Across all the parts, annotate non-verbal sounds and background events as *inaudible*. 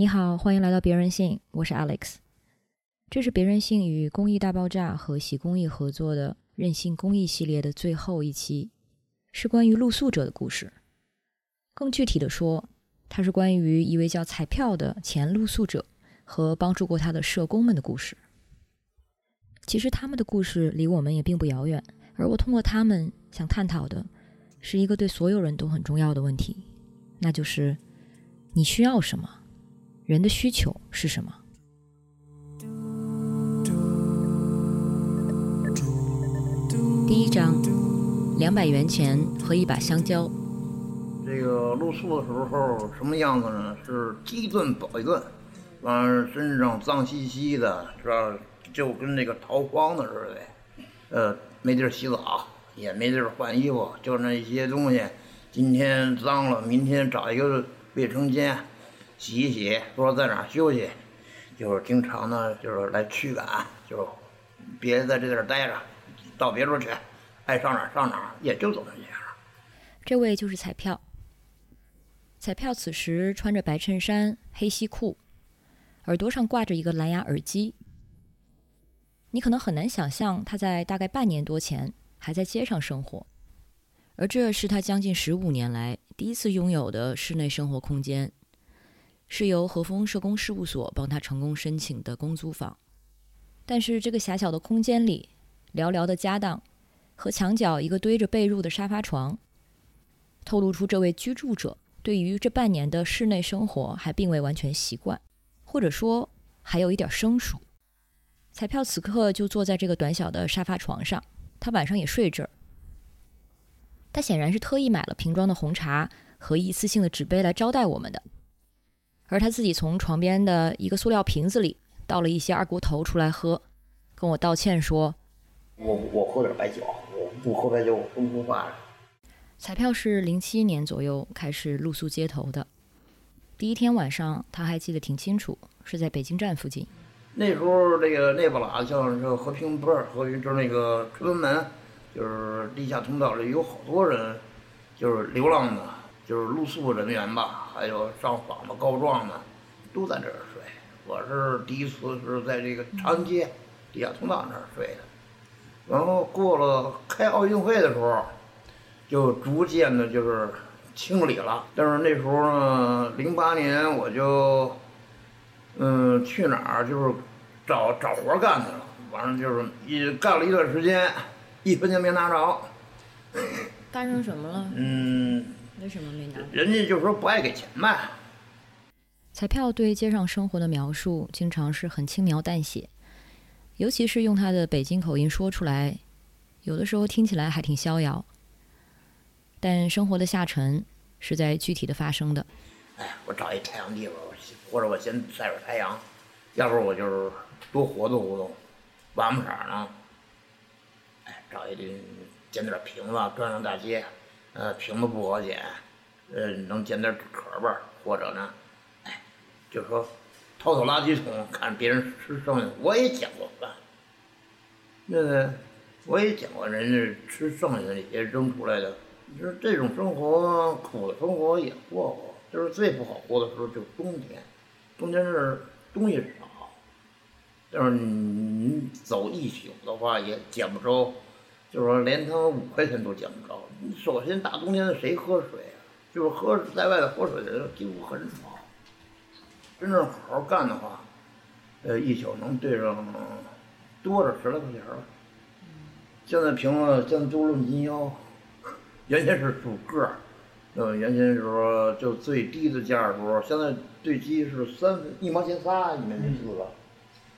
你好，欢迎来到别人性，我是 Alex。这是别人性与公益大爆炸和喜公益合作的任性公益系列的最后一期，是关于露宿者的故事。更具体的说，它是关于一位叫彩票的前露宿者和帮助过他的社工们的故事。其实他们的故事离我们也并不遥远，而我通过他们想探讨的是一个对所有人都很重要的问题，那就是你需要什么？人的需求是什么？第一章：两百元钱和一把香蕉。这个露宿的时候什么样子呢？是饥一顿饱一顿，完了身上脏兮兮的，是吧？就跟那个逃荒的似的。呃，没地儿洗澡，也没地儿换衣服，就那一些东西，今天脏了，明天找一个卫生间洗一洗，不知道在哪休息，就是经常呢，就是来驱赶，就别在这地儿待着，到别处去，爱上哪儿上哪儿，也就这么这样。这位就是彩票。彩票此时穿着白衬衫、黑西裤，耳朵上挂着一个蓝牙耳机。你可能很难想象他在大概半年多前还在街上生活，而这是他将近十五年来第一次拥有的室内生活空间，是由和风社工事务所帮他成功申请的公租房。但是这个狭小的空间里，寥寥的家当和墙角一个堆着被褥的沙发床，透露出这位居住者对于这半年的室内生活还并未完全习惯，或者说还有一点生疏。彩票此刻就坐在这个短小的沙发床上，他晚上也睡这儿。他显然是特意买了瓶装的红茶和一次性的纸杯来招待我们的，而他自己从床边的一个塑料瓶子里倒了一些二锅头出来喝，跟我道歉说：“我我喝点白酒，我不喝白酒我说不出话来。”彩票是零七年左右开始露宿街头的，第一天晚上他还记得挺清楚，是在北京站附近。那时候，这个那不拉像是和平不是和就是那个崇文门，就是地下通道里有好多人，就是流浪的，就是露宿人员吧，还有上访的告状的，都在这儿睡。我是第一次是在这个长安街地下通道那儿睡的，然后过了开奥运会的时候，就逐渐的就是清理了。但是那时候呢，零八年我就。嗯，去哪儿就是找找活干去了，完了就是一干了一段时间，一分钱没拿着。干成什么了？嗯，为什么没拿？人家就说不爱给钱呗。彩票对街上生活的描述经常是很轻描淡写，尤其是用他的北京口音说出来，有的时候听起来还挺逍遥。但生活的下沉是在具体的发生的。哎，我找一太阳地方。或者我先晒会儿太阳，要不我就是多活动活动。玩不色呢，哎，找一点捡点瓶子，转转大街。呃，瓶子不好捡，呃，能捡点纸壳吧？或者呢，哎，就说掏掏垃圾桶，看别人吃剩下的，我也捡过饭。那个我也捡过人家吃剩下的那些扔出来的。你说这种生活苦的生活也过过，就是最不好过的时候就是冬天。冬天是东西少，但是你走一宿的话也捡不着，就是说连他妈五块钱都捡不着。你首先大冬天的谁喝水啊？就是喝在外头喝水的人几乎很少。真正好好干的话，呃，一宿能兑上多着十来块钱吧。现在瓶子现在都论斤腰，原先是数个儿。呃，原先时候就最低的价的时候，现在最低是三一毛钱仨，你们记住了？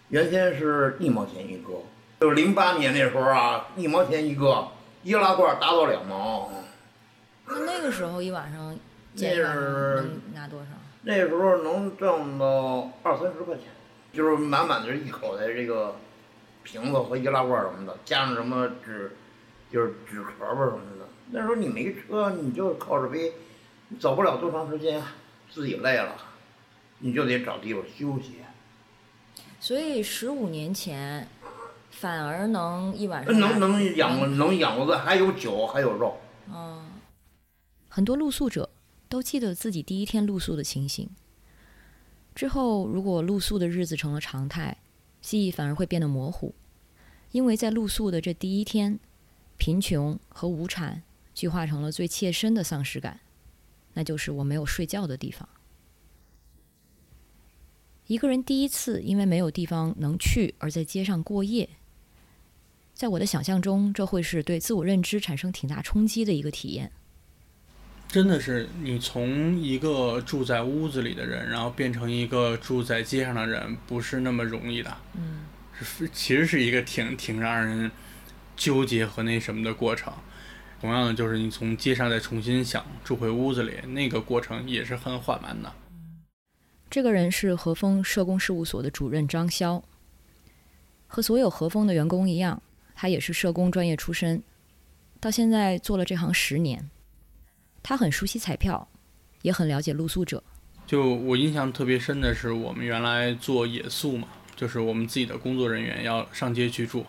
原先是一毛钱一个，就是零八年那时候啊，一毛钱一个，易拉罐达到两毛。那那个时候一晚上，那是拿多少？那时候能挣到二三十块钱，就是满满的一口袋这个瓶子和易拉罐什么的，加上什么纸，就是纸壳吧什么的。那时候你没车，你就靠着背，走不了多长时间，自己累了，你就得找地方休息。所以十五年前，反而能一晚上能能养能养活的，还有酒还有肉。嗯，很多露宿者都记得自己第一天露宿的情形。之后，如果露宿的日子成了常态，记忆反而会变得模糊，因为在露宿的这第一天，贫穷和无产具化成了最切身的丧失感，那就是我没有睡觉的地方。一个人第一次因为没有地方能去而在街上过夜，在我的想象中，这会是对自我认知产生挺大冲击的一个体验。真的是你从一个住在屋子里的人，然后变成一个住在街上的人，不是那么容易的。嗯，是其实是一个挺挺让人纠结和那什么的过程。同样的，就是你从街上再重新想住回屋子里，那个过程也是很缓慢的。这个人是和风社工事务所的主任张潇，和所有和风的员工一样，他也是社工专业出身，到现在做了这行十年。他很熟悉彩票，也很了解露宿者。就我印象特别深的是，我们原来做野宿嘛，就是我们自己的工作人员要上街去住，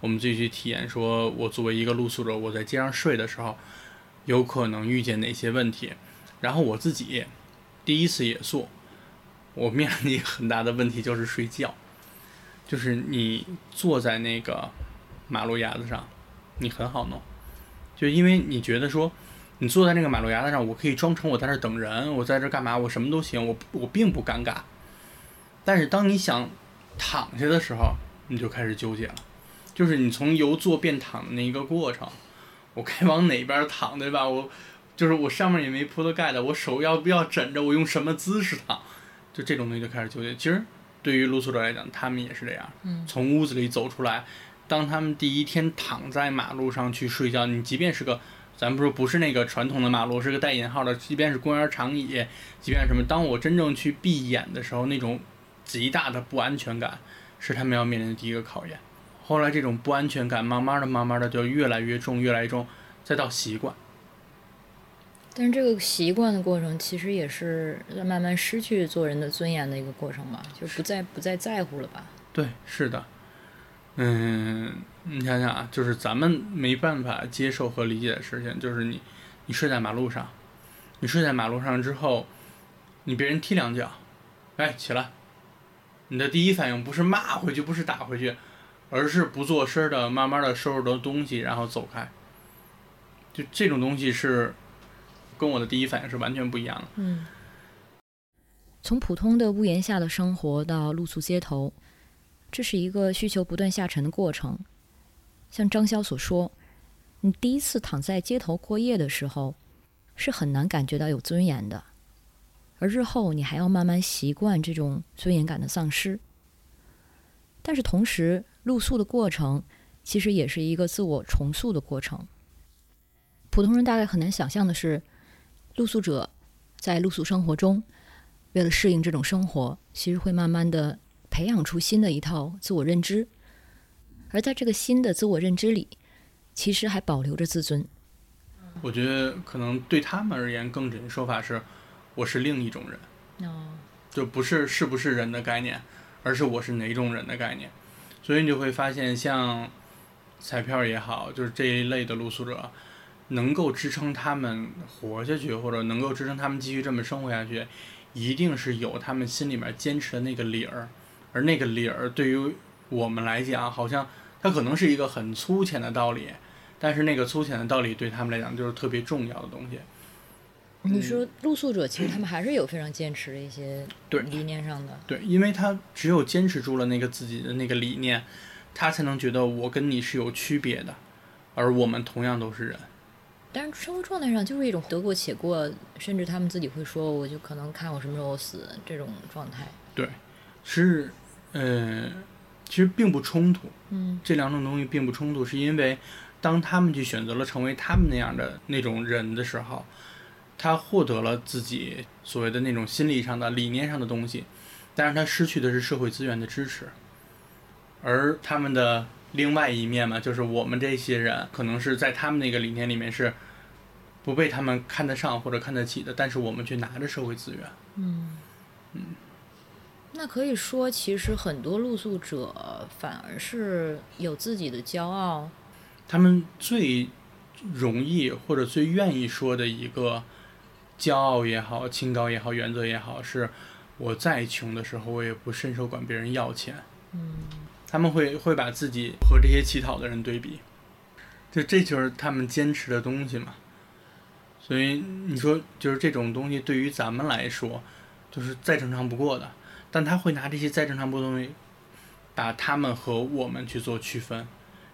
我们自己去体验，说我作为一个露宿者，我在街上睡的时候，有可能遇见哪些问题。然后我自己第一次野宿，我面临很大的问题就是睡觉，就是你坐在那个马路牙子上，你很好弄，就因为你觉得说。你坐在那个马路牙子上，我可以装成我在这等人，我在这干嘛？我什么都行，我我并不尴尬。但是当你想躺下的时候，你就开始纠结了，就是你从由坐变躺的那一个过程，我该往哪边躺，对吧？我就是我上面也没铺的盖的，我手要不要枕着？我用什么姿势躺？就这种东西就开始纠结。其实对于露宿者来讲，他们也是这样。嗯。从屋子里走出来，当他们第一天躺在马路上去睡觉，你即便是个。咱不说不是那个传统的马路，是个带引号的。即便是公园长椅，即便什么，当我真正去闭眼的时候，那种极大的不安全感是他们要面临的第一个考验。后来这种不安全感慢慢的、慢慢的就越来越重，越来越重，再到习惯。但是这个习惯的过程，其实也是慢慢失去做人的尊严的一个过程吧？就不再不再在乎了吧？对，是的。嗯，你想想啊，就是咱们没办法接受和理解的事情，就是你，你睡在马路上，你睡在马路上之后，你被人踢两脚，哎，起来，你的第一反应不是骂回去，不是打回去，而是不做声的，慢慢的收拾着东西，然后走开。就这种东西是，跟我的第一反应是完全不一样的。嗯，从普通的屋檐下的生活到露宿街头。这是一个需求不断下沉的过程。像张潇所说，你第一次躺在街头过夜的时候，是很难感觉到有尊严的，而日后你还要慢慢习惯这种尊严感的丧失。但是同时，露宿的过程其实也是一个自我重塑的过程。普通人大概很难想象的是，露宿者在露宿生活中，为了适应这种生活，其实会慢慢的。培养出新的一套自我认知，而在这个新的自我认知里，其实还保留着自尊。我觉得可能对他们而言，更准的说法是，我是另一种人。哦，就不是是不是人的概念，而是我是哪种人的概念。所以你就会发现，像彩票也好，就是这一类的露宿者，能够支撑他们活下去，或者能够支撑他们继续这么生活下去，一定是有他们心里面坚持的那个理儿。而那个理儿对于我们来讲，好像它可能是一个很粗浅的道理，但是那个粗浅的道理对他们来讲就是特别重要的东西。你说露宿者其实他们还是有非常坚持的一些对理念上的，对，因为他只有坚持住了那个自己的那个理念，他才能觉得我跟你是有区别的，而我们同样都是人。但是生活状态上就是一种得过且过，甚至他们自己会说，我就可能看我什么时候死这种状态。对。是，呃，其实并不冲突。嗯，这两种东西并不冲突，是因为当他们去选择了成为他们那样的那种人的时候，他获得了自己所谓的那种心理上的、理念上的东西，但是他失去的是社会资源的支持。而他们的另外一面嘛，就是我们这些人可能是在他们那个理念里面是不被他们看得上或者看得起的，但是我们却拿着社会资源。嗯，嗯。那可以说，其实很多露宿者反而是有自己的骄傲。他们最容易或者最愿意说的一个骄傲也好、清高也好、原则也好，是我再穷的时候，我也不伸手管别人要钱。嗯，他们会会把自己和这些乞讨的人对比，就这就是他们坚持的东西嘛。所以你说，就是这种东西对于咱们来说，就是再正常不过的。但他会拿这些再正常不过的东西，把他们和我们去做区分，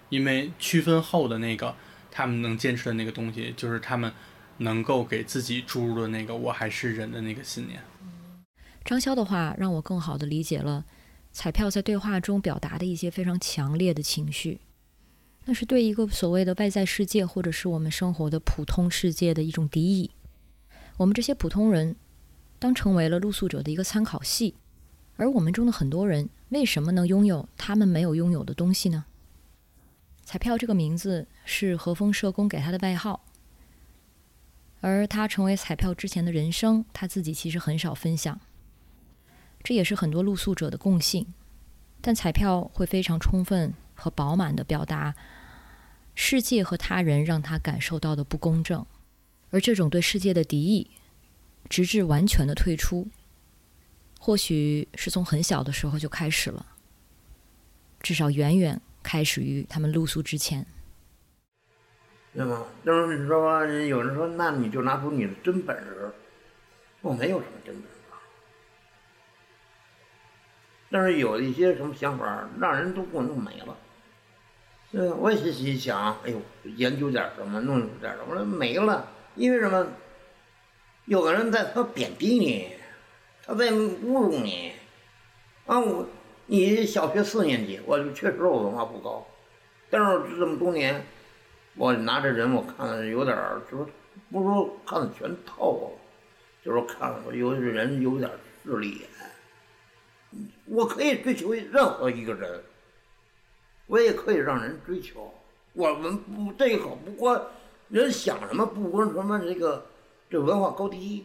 因为区分后的那个他们能坚持的那个东西，就是他们能够给自己注入的那个“我还是人”的那个信念。张潇的话让我更好的理解了彩票在对话中表达的一些非常强烈的情绪，那是对一个所谓的外在世界或者是我们生活的普通世界的一种敌意。我们这些普通人当成为了露宿者的一个参考系，而我们中的很多人为什么能拥有他们没有拥有的东西呢？彩票这个名字是和风社工给他的外号，而他成为彩票之前的人生，他自己其实很少分享。这也是很多露宿者的共性，但彩票会非常充分和饱满的表达世界和他人让他感受到的不公正，而这种对世界的敌意，直至完全的退出，或许是从很小的时候就开始了，至少远远开始于他们露宿之前。对吗？就是说，有人说，那你就拿出你的真本事。我没有什么真本事。但是有一些什么想法，让人都给我弄没了。嗯，我也心想，哎呦，研究点什么，弄点什么，没了。因为什么？有的人在他贬低你，他在侮辱你。啊，我，你小学四年级，我确实我文化不高，但是这么多年，我拿这人，我看有点儿就是不是说看的全透了，就是看有的人有点势利眼。我可以追求任何一个人，我也可以让人追求。我们不这个不过人想什么，不管什么这个这文化高低，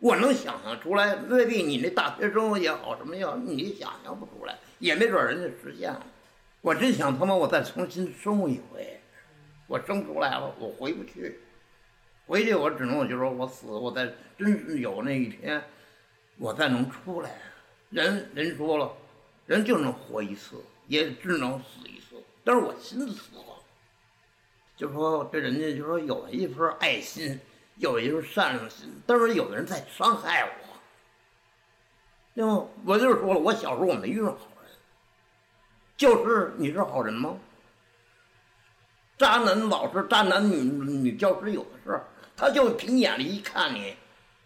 我能想象出来。未必你那大学生也好什么样，你想象不出来，也没准人家实现了。我真想他妈我再重新生一回，我生出来了，我回不去，回去我只能我就说我死，我再真是有那一天，我再能出来。人人说了，人就能活一次，也只能死一次。但是我心死了，就说对人家就说有一份爱心，有一份善良心，但是有的人在伤害我。对吗？我就是说了，我小时候我没遇上好人，就是你是好人吗？渣男老师、渣男女女教师有的是，他就凭眼里一看你，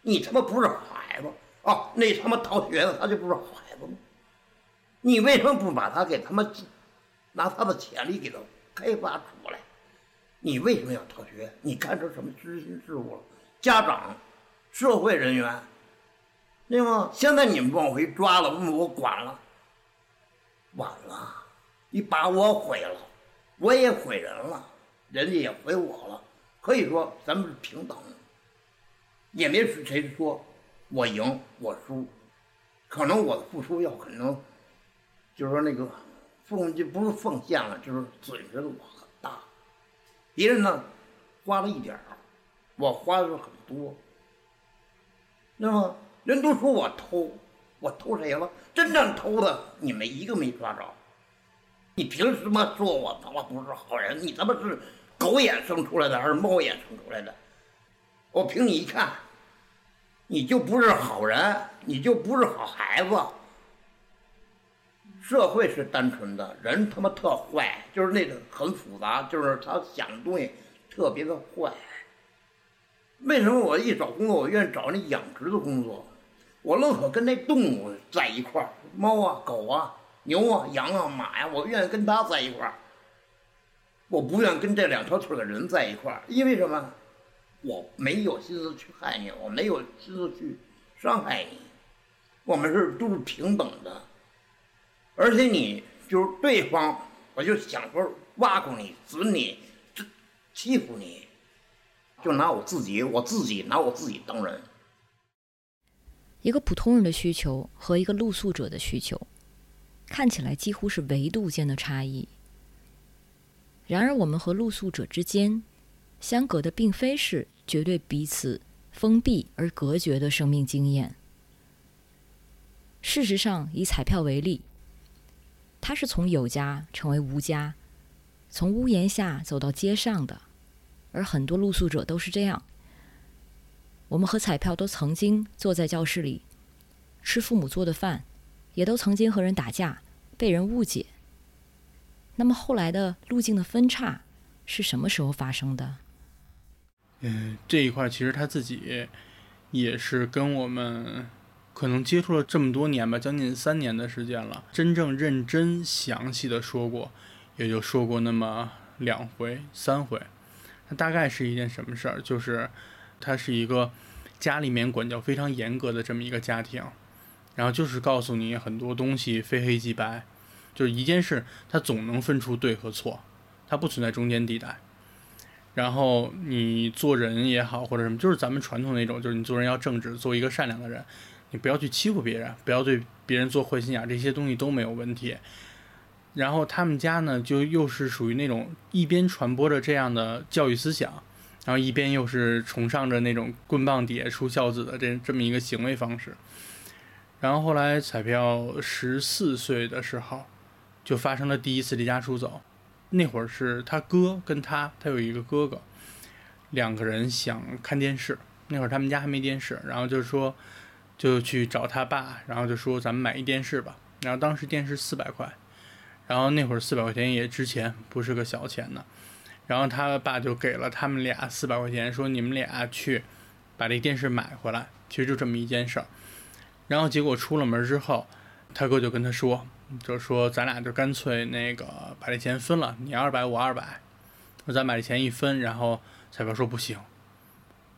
你他妈不是好孩子。哦，那他妈逃学的他就不是孩子吗？你为什么不把他给他妈拿他的潜力给他开发出来？你为什么要逃学？你干出什么知心事务了？家长、社会人员，对吗？现在你们往回抓了，我管了，晚了，你把我毁了，我也毁人了，人家也毁我了。可以说咱们是平等，也没是谁说。我赢，我输，可能我的付出要可能，就是说那个奉就不是奉献了，就是损失的我。别人呢花了一点儿，我花的很多。那么人都说我偷，我偷谁了？真正偷的你们一个没抓着。你凭什么说我他妈不是好人？你他妈是狗眼生出来的还是猫眼生出来的？我凭你一看。你就不是好人，你就不是好孩子。社会是单纯的，人他妈特坏，就是那个很复杂，就是他想的东西特别的坏。为什么我一找工作，我愿意找那养殖的工作？我宁可跟那动物在一块儿，猫啊、狗啊、牛啊、羊啊、马呀，我愿意跟它在一块儿。我不愿跟这两条腿的人在一块儿，因为什么？我没有心思去害你，我没有心思去伤害你，我们是都是平等的，而且你就是对方，我就想说挖苦你、损你、就欺负你，就拿我自己，我自己拿我自己当人。一个普通人的需求和一个露宿者的需求，看起来几乎是维度间的差异。然而，我们和露宿者之间相隔的并非是。绝对彼此封闭而隔绝的生命经验，事实上，以彩票为例，他是从有家成为无家，从屋檐下走到街上的，而很多露宿者都是这样。我们和彩票都曾经坐在教室里吃父母做的饭，也都曾经和人打架，被人误解。那么后来的路径的分叉是什么时候发生的？嗯，这一块其实他自己也是跟我们可能接触了这么多年吧，将近三年的时间了，真正认真详细的说过，也就说过那么两回三回。他大概是一件什么事儿？就是他是一个家里面管教非常严格的这么一个家庭，然后就是告诉你很多东西非黑即白。就是一件事，它总能分出对和错，它不存在中间地带。然后你做人也好，或者什么，就是咱们传统那种，就是你做人要正直，做一个善良的人，你不要去欺负别人，不要对别人做坏心眼，这些东西都没有问题。然后他们家呢，就又是属于那种一边传播着这样的教育思想，然后一边又是崇尚着那种棍棒底下出孝子的这这么一个行为方式。然后后来彩票十四岁的时候。就发生了第一次离家出走，那会儿是他哥跟他，他有一个哥哥，两个人想看电视，那会儿他们家还没电视，然后就是说就去找他爸，然后就说咱们买一电视吧，然后当时电视四百块，然后那会儿四百块钱也值钱，不是个小钱呢，然后他爸就给了他们俩四百块钱，说你们俩去把这电视买回来，其实就这么一件事儿，然后结果出了门之后，他哥就跟他说。就说，咱俩就干脆那个把这钱分了，你二百，我二百，说咱把这钱一分，然后彩票说不行，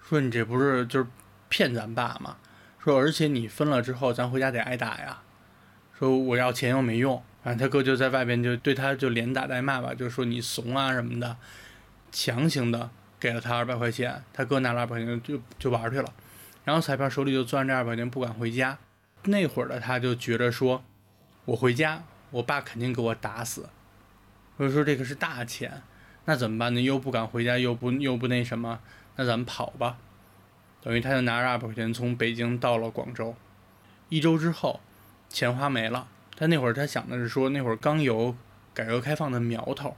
说你这不是就是骗咱爸吗？说而且你分了之后，咱回家得挨打呀。说我要钱又没用，反正他哥就在外边就对他就连打带骂吧，就说你怂啊什么的，强行的给了他二百块钱，他哥拿了二百块钱就就玩去了，然后彩票手里就攥着二百块钱不敢回家，那会儿的他就觉得说。我回家，我爸肯定给我打死。我说这个是大钱，那怎么办呢？又不敢回家，又不又不那什么，那咱们跑吧。等于他就拿着二百块钱从北京到了广州。一周之后，钱花没了。他那会儿他想的是说，那会儿刚有改革开放的苗头，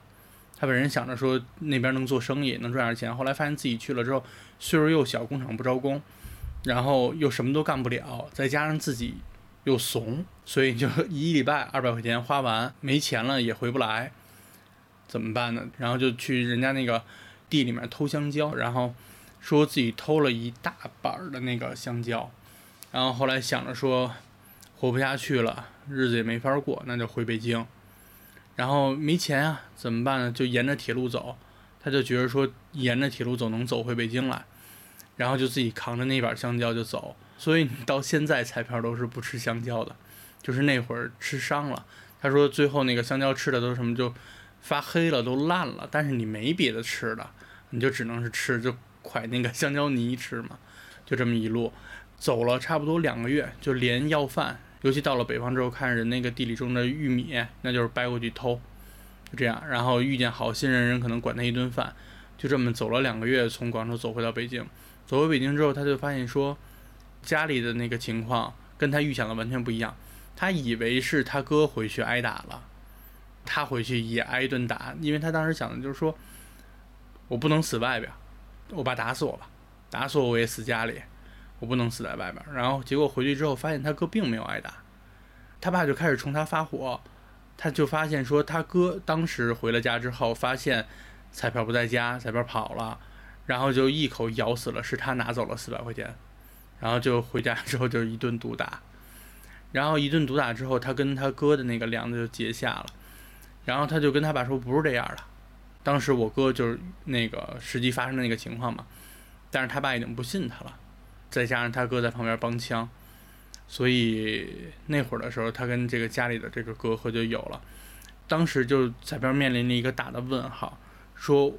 他本人想着说那边能做生意，能赚点钱。后来发现自己去了之后，岁数又小，工厂不招工，然后又什么都干不了，再加上自己。又怂，所以就一礼拜二百块钱花完，没钱了也回不来，怎么办呢？然后就去人家那个地里面偷香蕉，然后说自己偷了一大板的那个香蕉，然后后来想着说活不下去了，日子也没法过，那就回北京。然后没钱啊，怎么办呢？就沿着铁路走，他就觉得说沿着铁路走能走回北京来，然后就自己扛着那板香蕉就走。所以你到现在彩票都是不吃香蕉的，就是那会儿吃伤了。他说最后那个香蕉吃的都什么就发黑了，都烂了。但是你没别的吃的，你就只能是吃就蒯那个香蕉泥吃嘛。就这么一路走了差不多两个月，就连要饭，尤其到了北方之后，看人那个地里种的玉米，那就是掰过去偷，就这样。然后遇见好心人，人可能管他一顿饭，就这么走了两个月，从广州走回到北京。走回北京之后，他就发现说。家里的那个情况跟他预想的完全不一样，他以为是他哥回去挨打了，他回去也挨一顿打，因为他当时想的就是说，我不能死外边，我爸打死我吧，打死我我也死家里，我不能死在外边。然后结果回去之后发现他哥并没有挨打，他爸就开始冲他发火，他就发现说他哥当时回了家之后发现彩票不在家，彩票跑了，然后就一口咬死了是他拿走了四百块钱。然后就回家之后就一顿毒打，然后一顿毒打之后，他跟他哥的那个梁子就结下了，然后他就跟他爸说不是这样的，当时我哥就是那个实际发生的那个情况嘛，但是他爸已经不信他了，再加上他哥在旁边帮腔，所以那会儿的时候，他跟这个家里的这个隔阂就有了，当时就在边面临着一个大的问号，说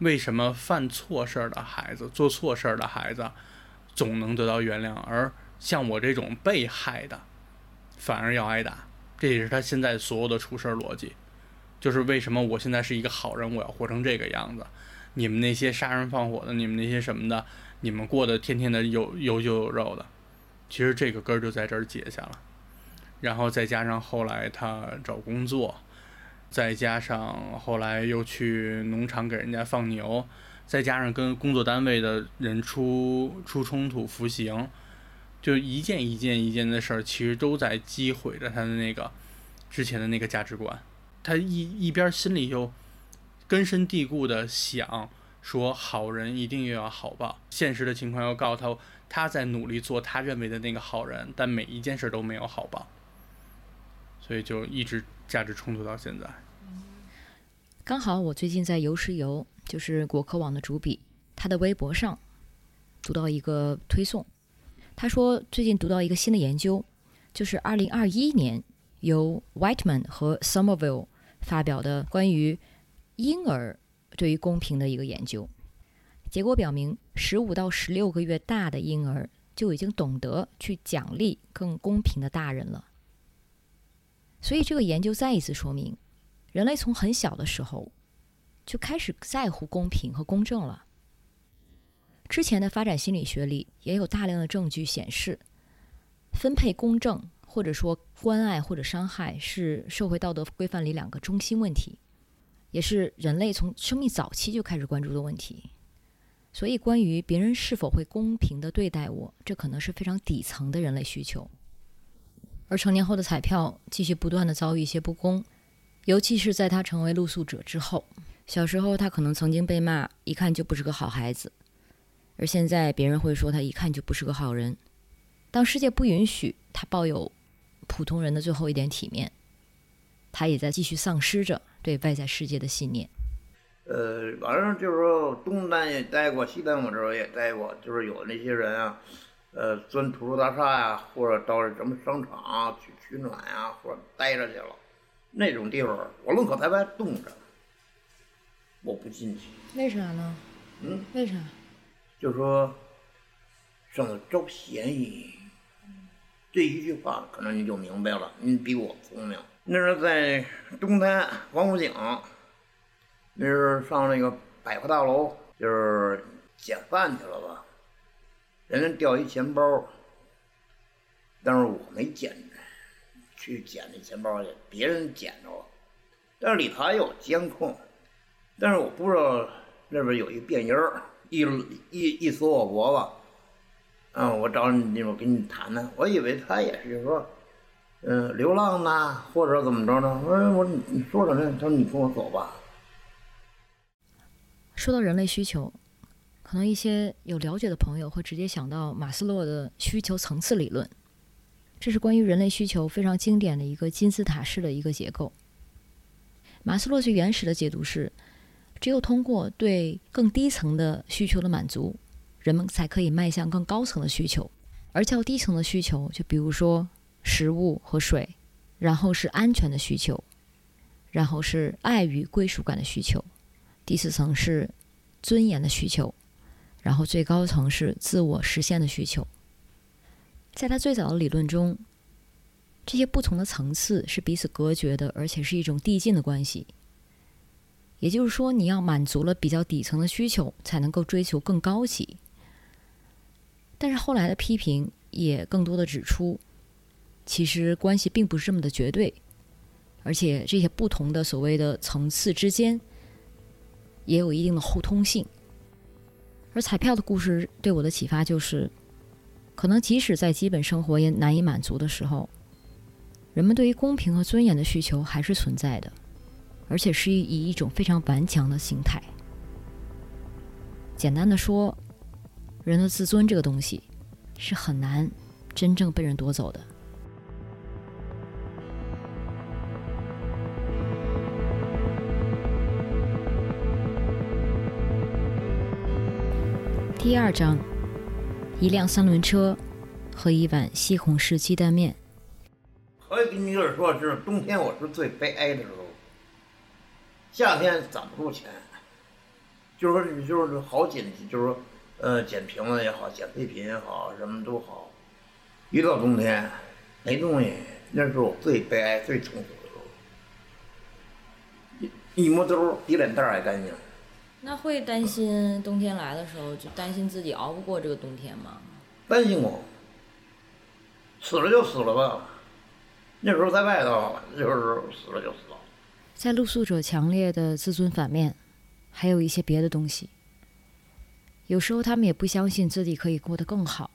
为什么犯错事儿的孩子，做错事儿的孩子？总能得到原谅，而像我这种被害的，反而要挨打。这也是他现在所有的处事逻辑，就是为什么我现在是一个好人，我要活成这个样子。你们那些杀人放火的，你们那些什么的，你们过得天天的有有酒有肉的，其实这个根儿就在这儿结下了。然后再加上后来他找工作，再加上后来又去农场给人家放牛，再加上跟工作单位的人出出冲突、服刑，就一件一件一件的事儿，其实都在击毁着他的那个之前的那个价值观。他一一边心里又根深蒂固的想说，好人一定又要好报，现实的情况又告诉他，他在努力做他认为的那个好人，但每一件事都没有好报。所以就一直价值冲突到现在。刚好我最近在游石油，就是果壳网的主笔，他的微博上读到一个推送，他说最近读到一个新的研究，就是二零二一年由 Whiteman 和 Somerville 发表的关于婴儿对于公平的一个研究。结果表明，十五到十六个月大的婴儿就已经懂得去奖励更公平的大人了。所以这个研究再一次说明，人类从很小的时候就开始在乎公平和公正了。之前的发展心理学里也有大量的证据显示，分配公正或者说关爱或者伤害是社会道德规范里两个中心问题，也是人类从生命早期就开始关注的问题。所以，关于别人是否会公平的对待我，这可能是非常底层的人类需求。而成年后的彩票继续不断的遭遇一些不公，尤其是在他成为露宿者之后。小时候他可能曾经被骂，一看就不是个好孩子，而现在别人会说他一看就不是个好人。当世界不允许他抱有普通人的最后一点体面，他也在继续丧失着对外在世界的信念。呃，反正就是说东单也待过，西单我这儿也待过，就是有那些人啊。呃，钻土著大厦呀，或者到什么商场去取暖呀，或者待着去了，那种地方我宁可在外冻着，我不进去。为啥呢？嗯，为啥？就说上头招嫌疑，这一句话可能你就明白了。你比我聪明。那是在东单王府井，那是上那个百货大楼，就是捡饭去了吧。人家掉一钱包，但是我没捡，去捡那钱包去，别人捡着了，但是里头还有监控，但是我不知道那边有一便衣儿，一一一锁我脖子，嗯，我找你，我跟你谈谈，我以为他也是说，嗯，流浪呢，或者怎么着呢？我说我你说什么？他说你跟我走吧。说到人类需求。可能一些有了解的朋友会直接想到马斯洛的需求层次理论，这是关于人类需求非常经典的一个金字塔式的一个结构。马斯洛最原始的解读是，只有通过对更低层的需求的满足，人们才可以迈向更高层的需求。而较低层的需求，就比如说食物和水，然后是安全的需求，然后是爱与归属感的需求，第四层是尊严的需求。然后最高层是自我实现的需求，在他最早的理论中，这些不同的层次是彼此隔绝的，而且是一种递进的关系。也就是说，你要满足了比较底层的需求，才能够追求更高级。但是后来的批评也更多的指出，其实关系并不是这么的绝对，而且这些不同的所谓的层次之间，也有一定的互通性。而彩票的故事对我的启发就是，可能即使在基本生活也难以满足的时候，人们对于公平和尊严的需求还是存在的，而且是以一种非常顽强的心态。简单的说，人的自尊这个东西是很难真正被人夺走的。第二章，一辆三轮车和一碗西红柿鸡蛋面。我跟你个说，是冬天我是最悲哀的时候。夏天攒不住钱，就是说，就是好紧，就是说，呃，捡瓶子也好，捡废品也好，什么都好。一到冬天，没东西，那是我最悲哀、最痛苦的时候。一一摸兜，比脸蛋还干净。那会担心冬天来的时候，就担心自己熬不过这个冬天吗？担心过，死了就死了吧，那时候在外头，就是死了就死了。在露宿者强烈的自尊反面，还有一些别的东西。有时候他们也不相信自己可以过得更好，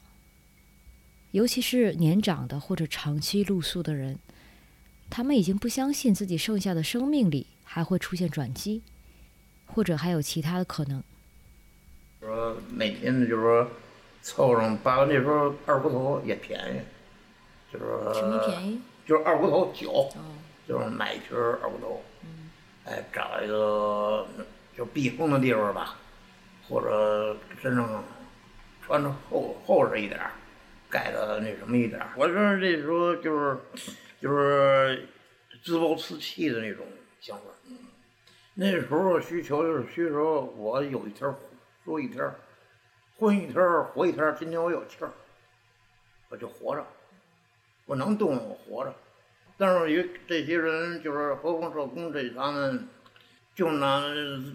尤其是年长的或者长期露宿的人，他们已经不相信自己剩下的生命里还会出现转机，或者还有其他的可能。说每天就是说凑上八个那时候二锅头也便宜，就是说什么便宜？就是二锅头酒，哦，就是买一瓶二锅头，哎，找一个就避风的地方吧，或者身上穿着厚厚实一点儿，盖的那什么一点儿。我说这时候就是就是自暴自弃的那种想法。嗯那时候需求就是需求，我有一天儿说一天儿，混一天儿活一天儿，今天我有气儿，我就活着，我能动我活着。但是有这些人就是和风社工这他们，就拿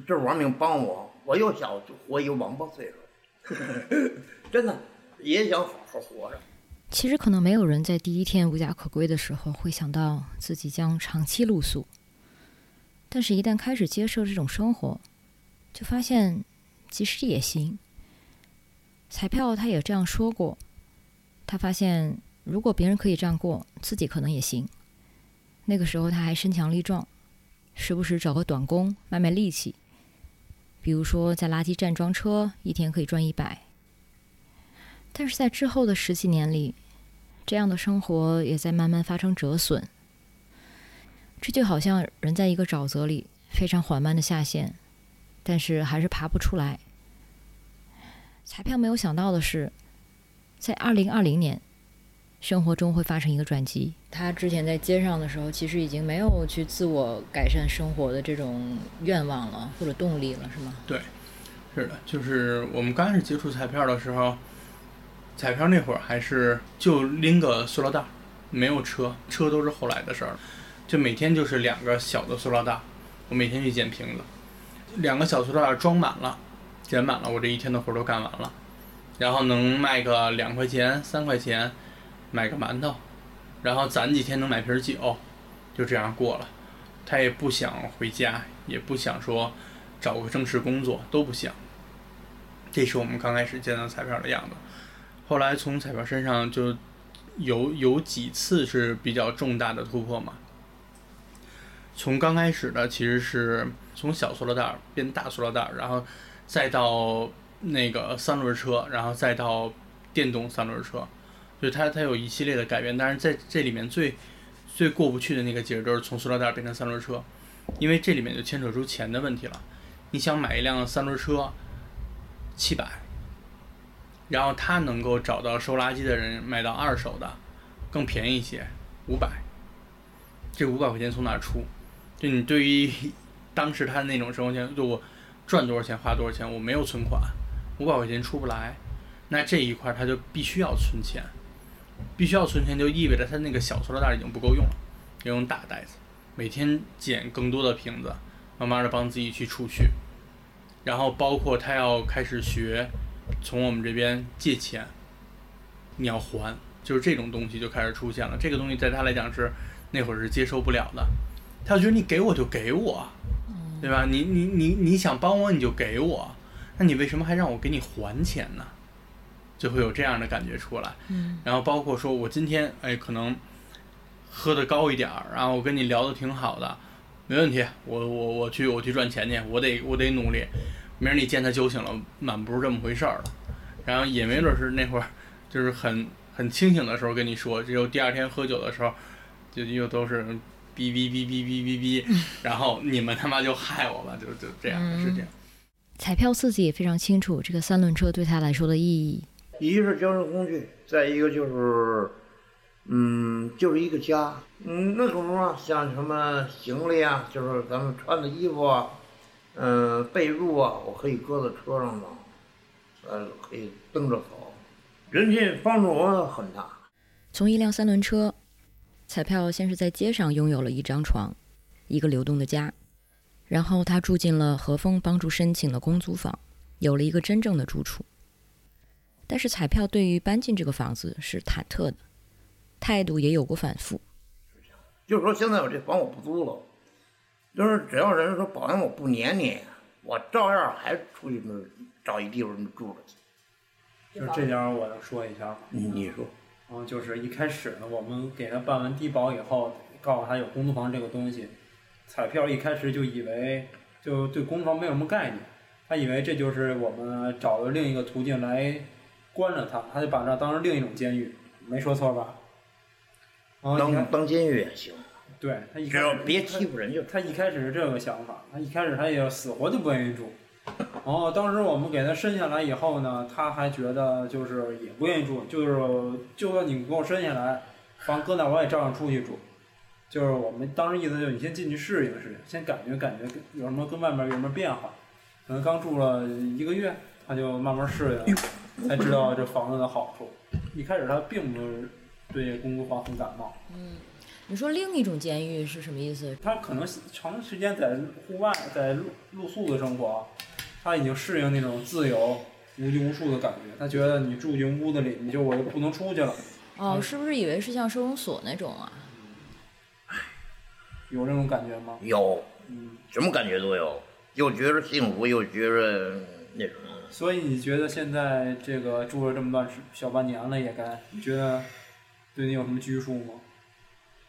这玩命帮我，我又想活一个王八岁数，真的也想好好活着。其实可能没有人在第一天无家可归的时候会想到自己将长期露宿，但是，一旦开始接受这种生活，就发现其实也行。彩票他也这样说过，他发现如果别人可以这样过，自己可能也行。那个时候他还身强力壮，时不时找个短工卖卖力气，比如说在垃圾站装车，一天可以赚一百。但是在之后的十几年里，这样的生活也在慢慢发生折损。这就好像人在一个沼泽里非常缓慢的下陷，但是还是爬不出来。彩票没有想到的是，在二零二零年，生活中会发生一个转机。他之前在街上的时候，其实已经没有去自我改善生活的这种愿望了，或者动力了，是吗？对，是的，就是我们刚开始接触彩票的时候，彩票那会儿还是就拎个塑料袋儿，没有车，车都是后来的事儿。就每天就是两个小的塑料袋儿，我每天去捡瓶子，两个小塑料袋儿装满了，捡满了，我这一天的活儿都干完了，然后能卖个两块钱、三块钱，买个馒头，然后攒几天能买瓶酒，就这样过了。他也不想回家，也不想说找个正式工作，都不想。这是我们刚开始见到彩票的样子。后来从彩票身上就有有几次是比较重大的突破嘛。从刚开始的其实是从小塑料袋变大塑料袋，然后再到那个三轮车，然后再到电动三轮车，就它它有一系列的改变。但是在这里面最最过不去的那个节儿就是从塑料袋变成三轮车，因为这里面就牵扯出钱的问题了。你想买一辆三轮车，七百，然后他能够找到收垃圾的人买到二手的，更便宜一些，五百。这五百块钱从哪出？就你对于 *laughs* 当时他那种生活圈，就我赚多少钱花多少钱，我没有存款，五百块钱出不来，那这一块他就必须要存钱，必须要存钱，就意味着他那个小塑料袋已经不够用了，要用大袋子，每天捡更多的瓶子，慢慢的帮自己去储蓄，然后包括他要开始学从我们这边借钱，你要还，就是这种东西就开始出现了，这个东西在他来讲是那会儿是接受不了的。他觉得你给我就给我，对吧？你你你你想帮我你就给我，那你为什么还让我给你还钱呢？就会有这样的感觉出来。嗯然后包括说我今天哎可能喝的高一点儿，然后我跟你聊的挺好的，没问题，我我我去我去赚钱去，我得我得努力。明儿你见他酒醒了，满不是这么回事儿了。然后也没准是那会儿就是很很清醒的时候跟你说，只有第二天喝酒的时候，就又都是哔哔哔哔哔哔哔，*laughs* 然后你们他妈就害我吧，就就这样的事情。彩票自己也非常清楚这个三轮车对他来说的意义。一个是交通工具，再一个就是，嗯，就是一个家。嗯，那时候啊，像什么行李啊，就是咱们穿的衣服啊，嗯、被褥啊，我可以搁在车上头，呃，可以蹬着走。人家帮助我很大。从一辆三轮车，彩票先是在街上拥有了一张床，一个流动的家，然后他住进了何峰帮助申请的公租房，有了一个真正的住处。但是彩票对于搬进这个房子是忐忑的，态度也有过反复。就是说现在我这房我不租了，就是只要人说保安我不撵你，我照样还出去那找一地方住着去。就是这点儿我能说一下吗？你你说，嗯，就是一开始呢，我们给他办完低保以后，告诉他有公租房这个东西，彩票一开始就以为就对公租房没有什么概念，他以为这就是我们找了另一个途径来关着他，他就把这当成另一种监狱，没说错吧？当当监狱也行，对他一开始别欺负人就。他一开始是这个想法，他一开始他也死活就不愿意住。然 *laughs* 后当时我们给他生下来以后呢，他还觉得就是也不愿意住，就是就算你给我生下来，房搁那我也照样出去住。就是我们当时意思就是你先进去适应适应，先感觉感觉跟有什么跟外面有什么变化。可能刚住了一个月，他就慢慢适应了，才知道这房子的好处。一开始他并不是对公租房很感冒。嗯你说另一种监狱是什么意思？他可能长时间在户外，在露露宿的生活，他已经适应那种自由、无拘无束的感觉。他觉得你住进屋子里，你就我就不能出去了，哦，是不是以为是像收容所那种啊？有这种感觉吗？有，嗯，什么感觉都有，又觉着幸福，又觉着那种。所以你觉得现在这个住了这么段时小半年了，也该你觉得对你有什么拘束吗？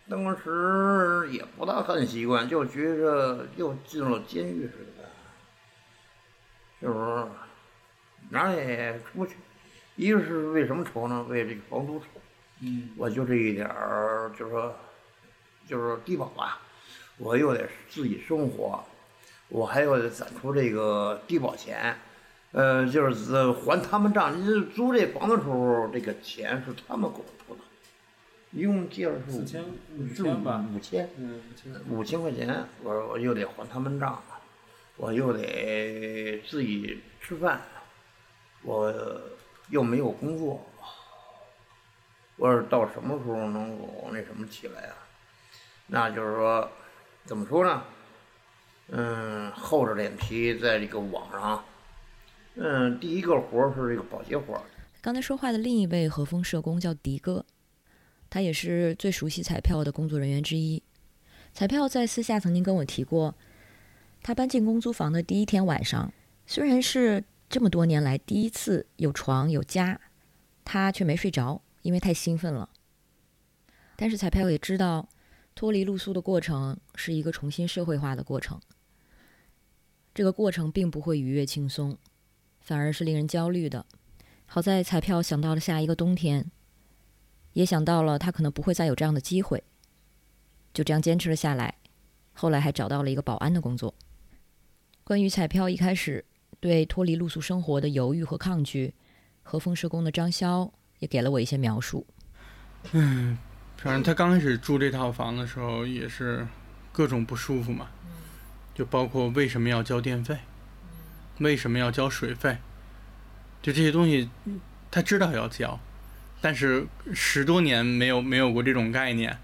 当时也不大很习惯，就觉着又进了监狱似的，就是哪儿也出不去。一个是为什么愁呢？为这个房租愁。嗯，我就这一点儿，就是说，就是低保吧，我又得自己生活，我还要攒出这个低保钱，呃，就是呃还他们账。你租这房子的时候，这个钱是他们给我出的，一共借了是五四千五千吧，五千嗯，五千。五千块钱，我我又得还他们账，我又得自己吃饭，我又没有工作，我说到什么时候能够那什么起来啊？那就是说，怎么说呢？嗯，厚着脸皮在这个网上，嗯，第一个活儿是这个保洁活儿，刚才说话的另一位和风社工叫迪哥，他也是最熟悉彩票的工作人员之一。彩票在私下曾经跟我提过，他搬进公租房的第一天晚上，虽然是这么多年来第一次有床有家，他却没睡着，因为太兴奋了。但是彩票也知道，脱离露宿的过程是一个重新社会化的过程，这个过程并不会愉悦轻松，反而是令人焦虑的。好在彩票想到了下一个冬天，也想到了他可能不会再有这样的机会，就这样坚持了下来。后来还找到了一个保安的工作。关于彩票一开始对脱离露宿生活的犹豫和抗拒，和风社工的张潇也给了我一些描述。嗯反正他刚开始住这套房的时候也是各种不舒服嘛，就包括为什么要交电费，为什么要交水费，就这些东西他知道要交，但是十多年没有没有过这种概念，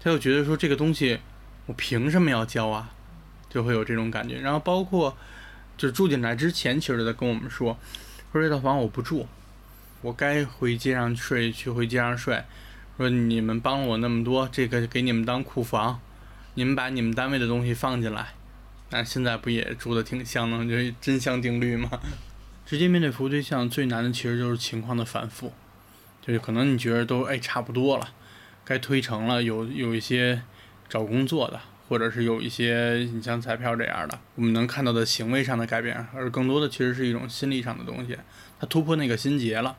他就觉得说这个东西我凭什么要交啊，就会有这种感觉。然后包括就住进来之前，其实他跟我们说，说这套房我不住，我该回街上睡去回街上睡。说你们帮了我那么多，这个给你们当库房，你们把你们单位的东西放进来，那现在不也住的挺香的，就是真香定律吗？*laughs* 直接面对服务对象最难的其实就是情况的反复，就是可能你觉得都哎差不多了，该推成了，有有一些找工作的，或者是有一些你像彩票这样的，我们能看到的行为上的改变，而更多的其实是一种心理上的东西，他突破那个心结了，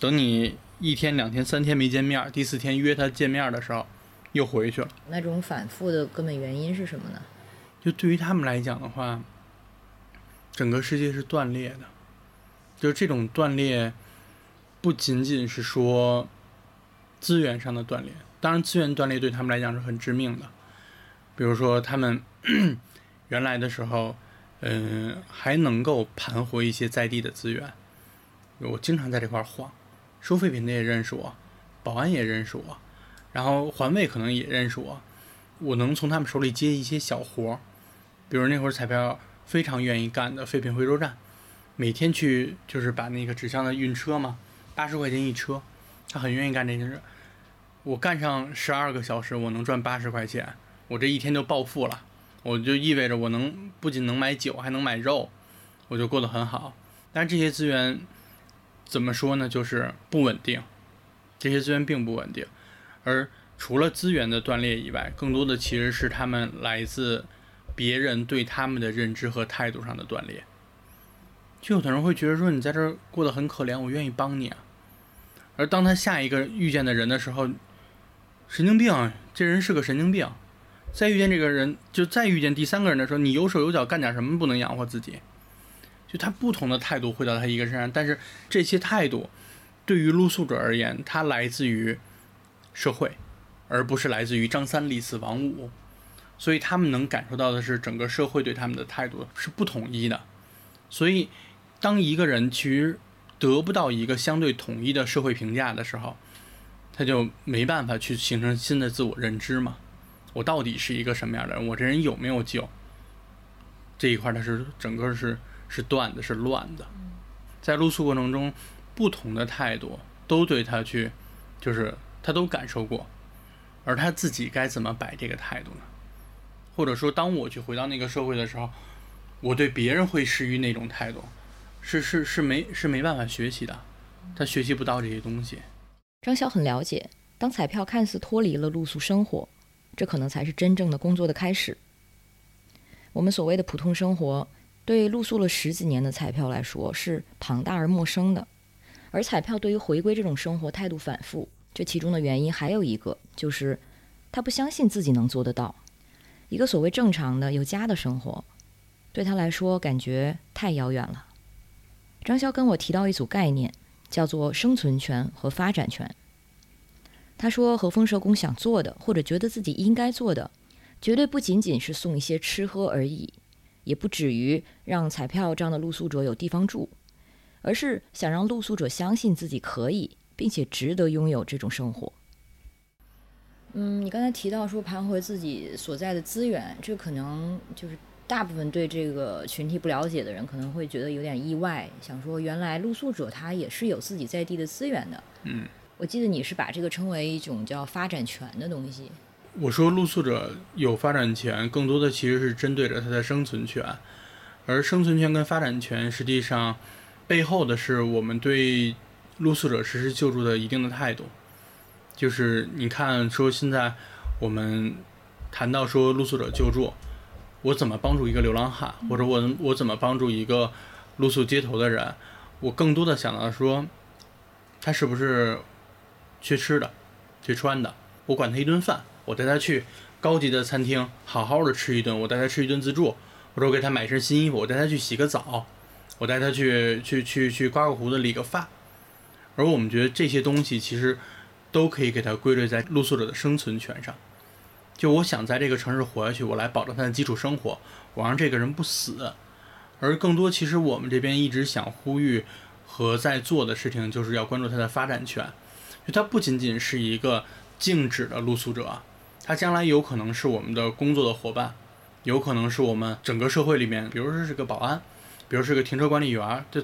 等你。一天、两天、三天没见面，第四天约他见面的时候，又回去了。那种反复的根本原因是什么呢？就对于他们来讲的话，整个世界是断裂的，就是这种断裂，不仅仅是说资源上的断裂，当然资源断裂对他们来讲是很致命的。比如说他们 *clears throat* 原来的时候，嗯，还能够盘活一些在地的资源，我经常在这块儿晃。收废品的也认识我，保安也认识我，然后环卫可能也认识我，我能从他们手里接一些小活儿，比如那会儿彩票非常愿意干的废品回收站，每天去就是把那个纸箱的运车嘛，八十块钱一车，他很愿意干这件事。我干上十二个小时，我能赚八十块钱，我这一天就暴富了。我就意味着我能不仅能买酒，还能买肉，我就过得很好。但是这些资源怎么说呢？就是不稳定，这些资源并不稳定。而除了资源的断裂以外，更多的其实是他们来自别人对他们的认知和态度上的断裂。就有的人会觉得说你在这儿过得很可怜，我愿意帮你啊。而当他下一个遇见的人的时候，神经病，这人是个神经病。再遇见这个人，就再遇见第三个人的时候，你有手有脚干点什么不能养活自己？就他不同的态度会到他一个身上，但是这些态度对于露宿者而言，它来自于社会，而不是来自于张三李四王五，所以他们能感受到的是整个社会对他们的态度是不统一的。所以，当一个人其实得不到一个相对统一的社会评价的时候，他就没办法去形成新的自我认知嘛。我到底是一个什么样的人？我这人有没有救？这一块它是整个是是断的，是乱的。在露宿过程中，不同的态度都对他去，就是他都感受过，而他自己该怎么摆这个态度呢？或者说，当我去回到那个社会的时候，我对别人会施于那种态度，是是是没是没办法学习的，他学习不到这些东西。张晓很了解，当彩票看似脱离了露宿生活。这可能才是真正的工作的开始。我们所谓的普通生活，对露宿了十几年的彩票来说是庞大而陌生的。而彩票对于回归这种生活态度反复，这其中的原因还有一个，就是他不相信自己能做得到。一个所谓正常的有家的生活，对他来说感觉太遥远了。张潇跟我提到一组概念，叫做生存权和发展权。他说：“和风社工想做的，或者觉得自己应该做的，绝对不仅仅是送一些吃喝而已，也不止于让彩票这样的露宿者有地方住，而是想让露宿者相信自己可以，并且值得拥有这种生活。”嗯，你刚才提到说盘回自己所在的资源，这可能就是大部分对这个群体不了解的人可能会觉得有点意外，想说原来露宿者他也是有自己在地的资源的。嗯。我记得你是把这个称为一种叫发展权的东西。我说露宿者有发展权，更多的其实是针对着他的生存权，而生存权跟发展权实际上背后的是我们对露宿者实施救助的一定的态度。就是你看，说现在我们谈到说露宿者救助，我怎么帮助一个流浪汉，或者我我怎么帮助一个露宿街头的人，我更多的想到说他是不是。缺吃的，缺穿的，我管他一顿饭，我带他去高级的餐厅，好好的吃一顿，我带他吃一顿自助，或者我给他买一身新衣服，我带他去洗个澡，我带他去去去去刮个胡子，理个发。而我们觉得这些东西其实都可以给他归类在露宿者的生存权上。就我想在这个城市活下去，我来保证他的基础生活，我让这个人不死。而更多，其实我们这边一直想呼吁和在做的事情，就是要关注他的发展权。就他不仅仅是一个静止的露宿者，他将来有可能是我们的工作的伙伴，有可能是我们整个社会里面，比如说是个保安，比如是个停车管理员，这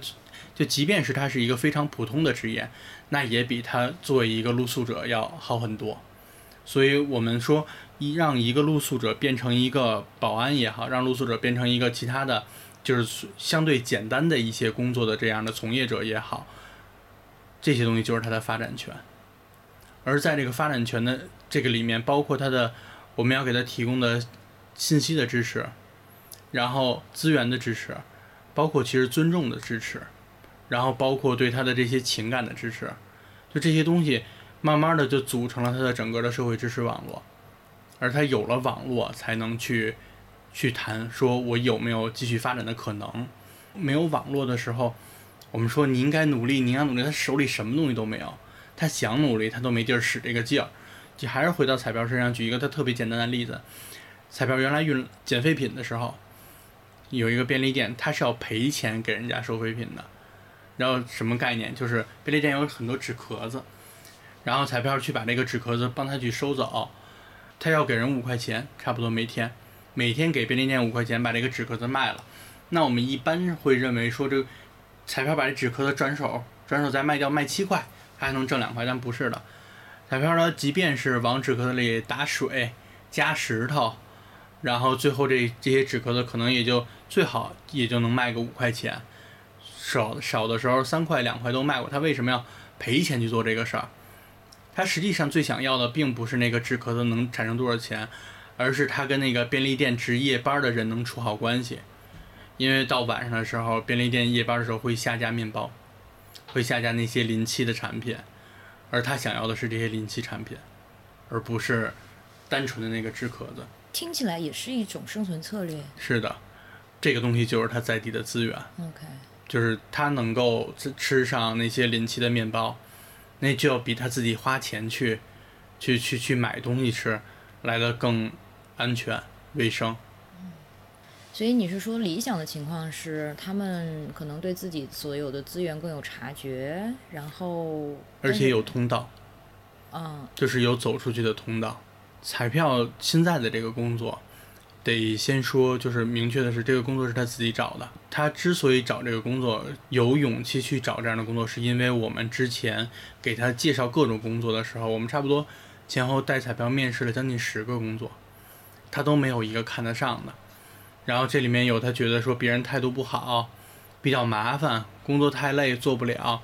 就即便是他是一个非常普通的职业，那也比他作为一个露宿者要好很多。所以我们说，一让一个露宿者变成一个保安也好，让露宿者变成一个其他的，就是相对简单的一些工作的这样的从业者也好，这些东西就是他的发展权。而在这个发展权的这个里面，包括他的我们要给他提供的信息的支持，然后资源的支持，包括其实尊重的支持，然后包括对他的这些情感的支持，就这些东西，慢慢的就组成了他的整个的社会支持网络。而他有了网络，才能去去谈说我有没有继续发展的可能。没有网络的时候，我们说你应该努力，你应该努力，他手里什么东西都没有。他想努力，他都没地儿使这个劲儿。就还是回到彩票身上，举一个他特别简单的例子：彩票原来运捡废品的时候，有一个便利店，他是要赔钱给人家收废品的。然后什么概念？就是便利店有很多纸壳子，然后彩票去把这个纸壳子帮他去收走，他要给人五块钱，差不多每天，每天给便利店五块钱把这个纸壳子卖了。那我们一般会认为说，这个彩票把这纸壳子转手，转手再卖掉卖七块。还能挣两块，但不是的。彩票呢即便是往纸壳子里打水、加石头，然后最后这这些纸壳子可能也就最好也就能卖个五块钱，少少的时候三块两块都卖过。他为什么要赔钱去做这个事儿？他实际上最想要的并不是那个纸壳子能产生多少钱，而是他跟那个便利店值夜班的人能处好关系。因为到晚上的时候，便利店夜班的时候会下架面包，会下架那些临期的产品，而他想要的是这些临期产品，而不是单纯的那个纸壳子。听起来也是一种生存策略。是的，这个东西就是他在地的资源，OK，就是他能够吃吃上那些临期的面包，那就要比他自己花钱去去去去买东西吃来的更安全卫生。所以你是说理想的情况是他们可能对自己所有的资源更有察觉，然后而且有通道，嗯就是有走出去的通道。彩票现在的这个工作，得先说，就是明确的是，这个工作是他自己找的。他之所以找这个工作，有勇气去找这样的工作，是因为我们之前给他介绍各种工作的时候，我们差不多前后带彩票面试了将近十个工作，他都没有一个看得上的。然后这里面有他觉得说别人态度不好，比较麻烦，工作太累做不了，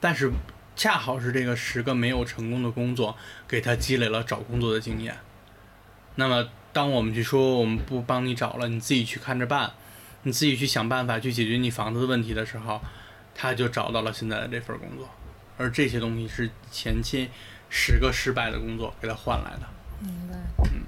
但是恰好是这个十个没有成功的工作，给他积累了找工作的经验。那么，当我们去说我们不帮你找了，你自己去看着办，你自己去想办法去解决你房子的问题的时候，他就找到了现在的这份工作。而这些东西是前期十个失败的工作给他换来的。明白。嗯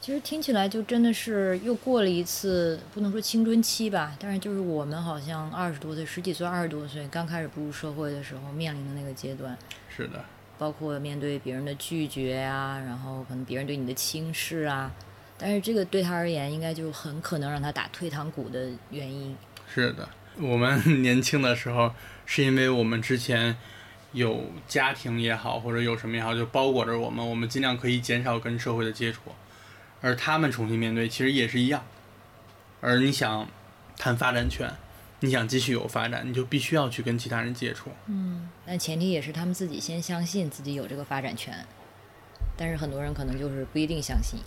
其实听起来就真的是又过了一次，不能说青春期吧，但是就是我们好像二十多岁、十几岁、二十多岁刚开始步入社会的时候面临的那个阶段，是的，包括面对别人的拒绝啊，然后可能别人对你的轻视啊，但是这个对他而言，应该就很可能让他打退堂鼓的原因。是的。我们 *laughs* 年轻的时候，是因为我们之前有家庭也好，或者有什么也好，就包裹着我们，我们尽量可以减少跟社会的接触。而他们重新面对，其实也是一样。而你想谈发展权，你想继续有发展，你就必须要去跟其他人接触。嗯，但前提也是他们自己先相信自己有这个发展权，但是很多人可能就是不一定相信。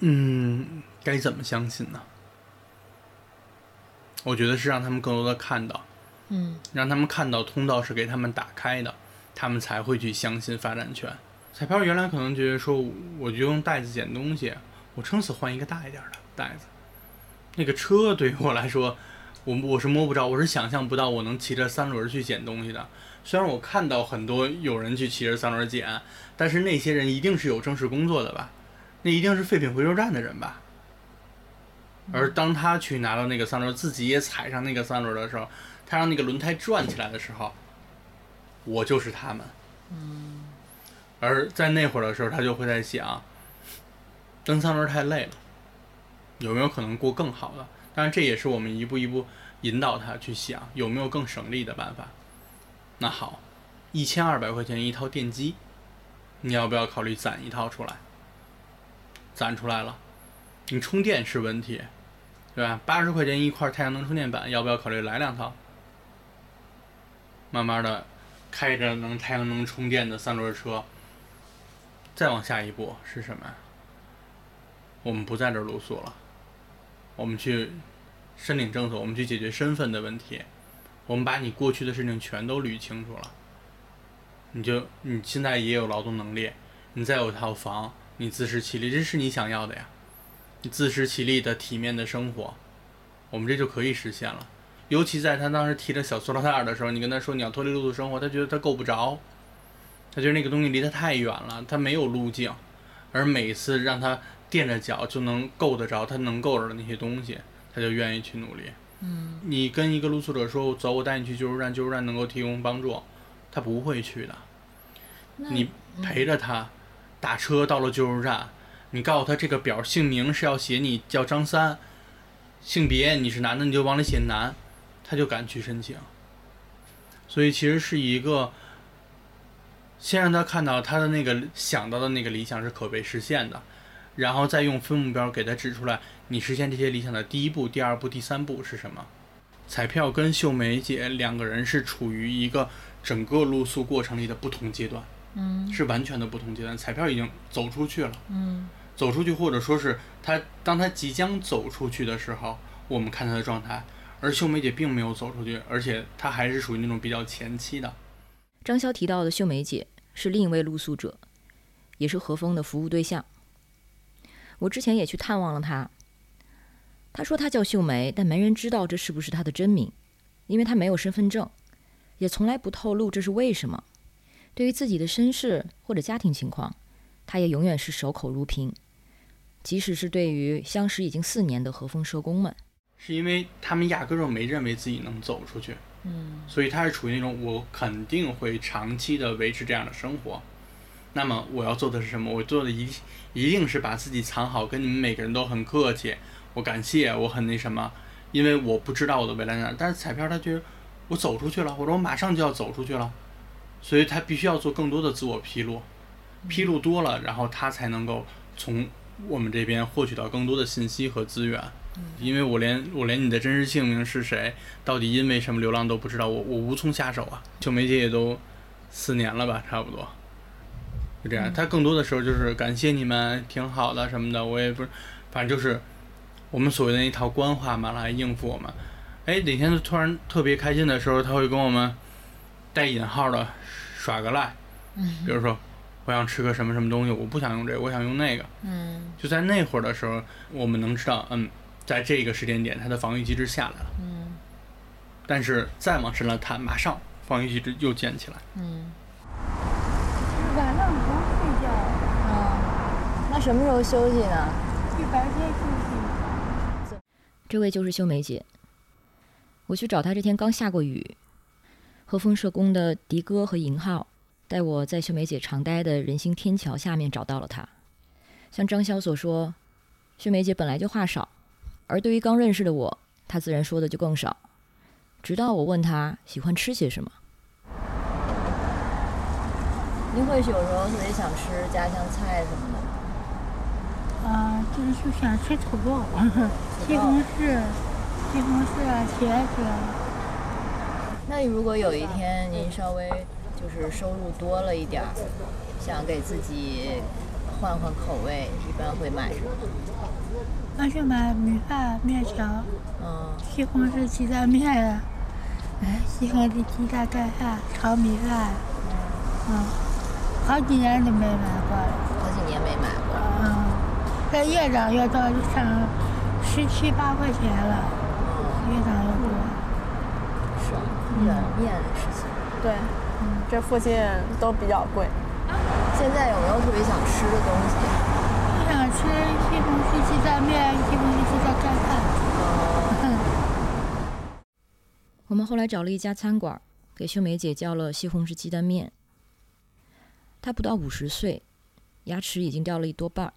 嗯，该怎么相信呢？我觉得是让他们更多的看到，嗯让他们看到通道是给他们打开的，他们才会去相信发展权。彩票原来可能觉得说，我就用袋子捡东西，我撑死换一个大一点的袋子。那个车对于我来说，我我是摸不着，我是想象不到我能骑着三轮去捡东西的。虽然我看到很多有人去骑着三轮捡，但是那些人一定是有正式工作的吧？那一定是废品回收站的人吧？而当他去拿到那个三轮，自己也踩上那个三轮的时候，他让那个轮胎转起来的时候，我就是他们。嗯而在那会儿的时候，他就会在想，蹬三轮太累了，有没有可能过更好的？当然，这也是我们一步一步引导他去想，有没有更省力的办法。那好，一千二百块钱一套电机，你要不要考虑攒一套出来？攒出来了，你充电是问题，对吧？八十块钱一块太阳能充电板，要不要考虑来两套？慢慢的，开着能太阳能充电的三轮车，再往下一步是什么？我们不在这儿露宿了，我们去申领政策，我们去解决身份的问题，我们把你过去的事情全都捋清楚了。你就你现在也有劳动能力，你再有套房，你自食其力，这是你想要的呀。你自食其力的体面的生活，我们这就可以实现了。尤其在他当时提着小塑料袋儿的时候，你跟他说你要脱离露宿生活，他觉得他够不着，他觉得那个东西离他太远了，他没有路径，而每次让他垫着脚就能够得着他能够着的那些东西，他就愿意去努力。嗯你跟一个露宿者说走，我带你去救助站，救助站能够提供帮助，他不会去的。你陪着他打车到了救助站，你告诉他这个表姓名是要写你叫张三，性别你是男的你就往里写男，他就敢去申请。所以其实是一个，先让他看到他的那个想到的那个理想是可被实现的，然后再用分目标给他指出来，你实现这些理想的第一步、第二步、第三步是什么。彩票跟秀梅姐两个人是处于一个整个露宿过程里的不同阶段。嗯是完全的不同阶段。彩票已经走出去了，嗯走出去，或者说是他当他即将走出去的时候，我们看他的状态。而秀梅姐并没有走出去，而且她还是属于那种比较前期的。张潇提到的秀梅姐是另一位露宿者，也是何峰的服务对象。我之前也去探望了她。她说她叫秀梅，但没人知道这是不是她的真名，因为她没有身份证，也从来不透露这是为什么。对于自己的身世或者家庭情况，他也永远是守口如瓶，即使是对于相识已经四年的和风社工们。是因为他们压根儿就没认为自己能走出去，嗯所以他是处于那种我肯定会长期的维持这样的生活。那么我要做的是什么？我做的一一定是把自己藏好，跟你们每个人都很客气，我感谢，我很那什么，因为我不知道我的未来在哪儿。但是彩票他觉得我走出去了，或者我马上就要走出去了，所以他必须要做更多的自我披露，披露多了，然后他才能够从我们这边获取到更多的信息和资源。因为我连我连你的真实姓名是谁，到底因为什么流浪都不知道，我我无从下手啊。就梅姐也都四年了吧，差不多，就这样。他更多的时候就是感谢你们，挺好的什么的，我也不是，反正就是我们所谓的那套官话嘛，来应付我们。哎，哪天突然特别开心的时候，他会跟我们带引号的耍个赖，比如说我想吃个什么什么东西，我不想用这个，我想用那个。嗯就在那会儿的时候，我们能知道，嗯，在这个时间点，它的防御机制下来了。嗯但是再往深了谈，马上防御机制又建起来。嗯晚上不睡觉，啊，那什么时候休息呢？去白天休息。这位就是秀梅姐。我去找她这天刚下过雨，和风社工的迪哥和银浩带我在秀梅姐常待的人行天桥下面找到了她。像张潇所说，秀梅姐本来就话少，而对于刚认识的我，她自然说的就更少。直到我问她喜欢吃些什么，您会有时候特别想吃家乡菜什么的。啊，就是就想吃土豆，西红柿、西红柿啊、茄子啊。那如果有一天您稍微就是收入多了一点儿，想给自己换换口味，一般会买什么？那就买米饭、面条、嗯西红柿鸡蛋面啊，哎，西红柿鸡蛋盖饭、炒米饭，嗯，好几年都没买过了。好几年没买过了。嗯，这越长越多，就上十七八块钱了，越涨越多。是远面的事情。对，这附近都比较贵。现在有没有特别想吃的东西？我想吃西红柿鸡蛋面、西红柿鸡蛋盖饭。*laughs* 我们后来找了一家餐馆，给秀梅姐叫了西红柿鸡蛋面。她不到五十岁，牙齿已经掉了一多半儿，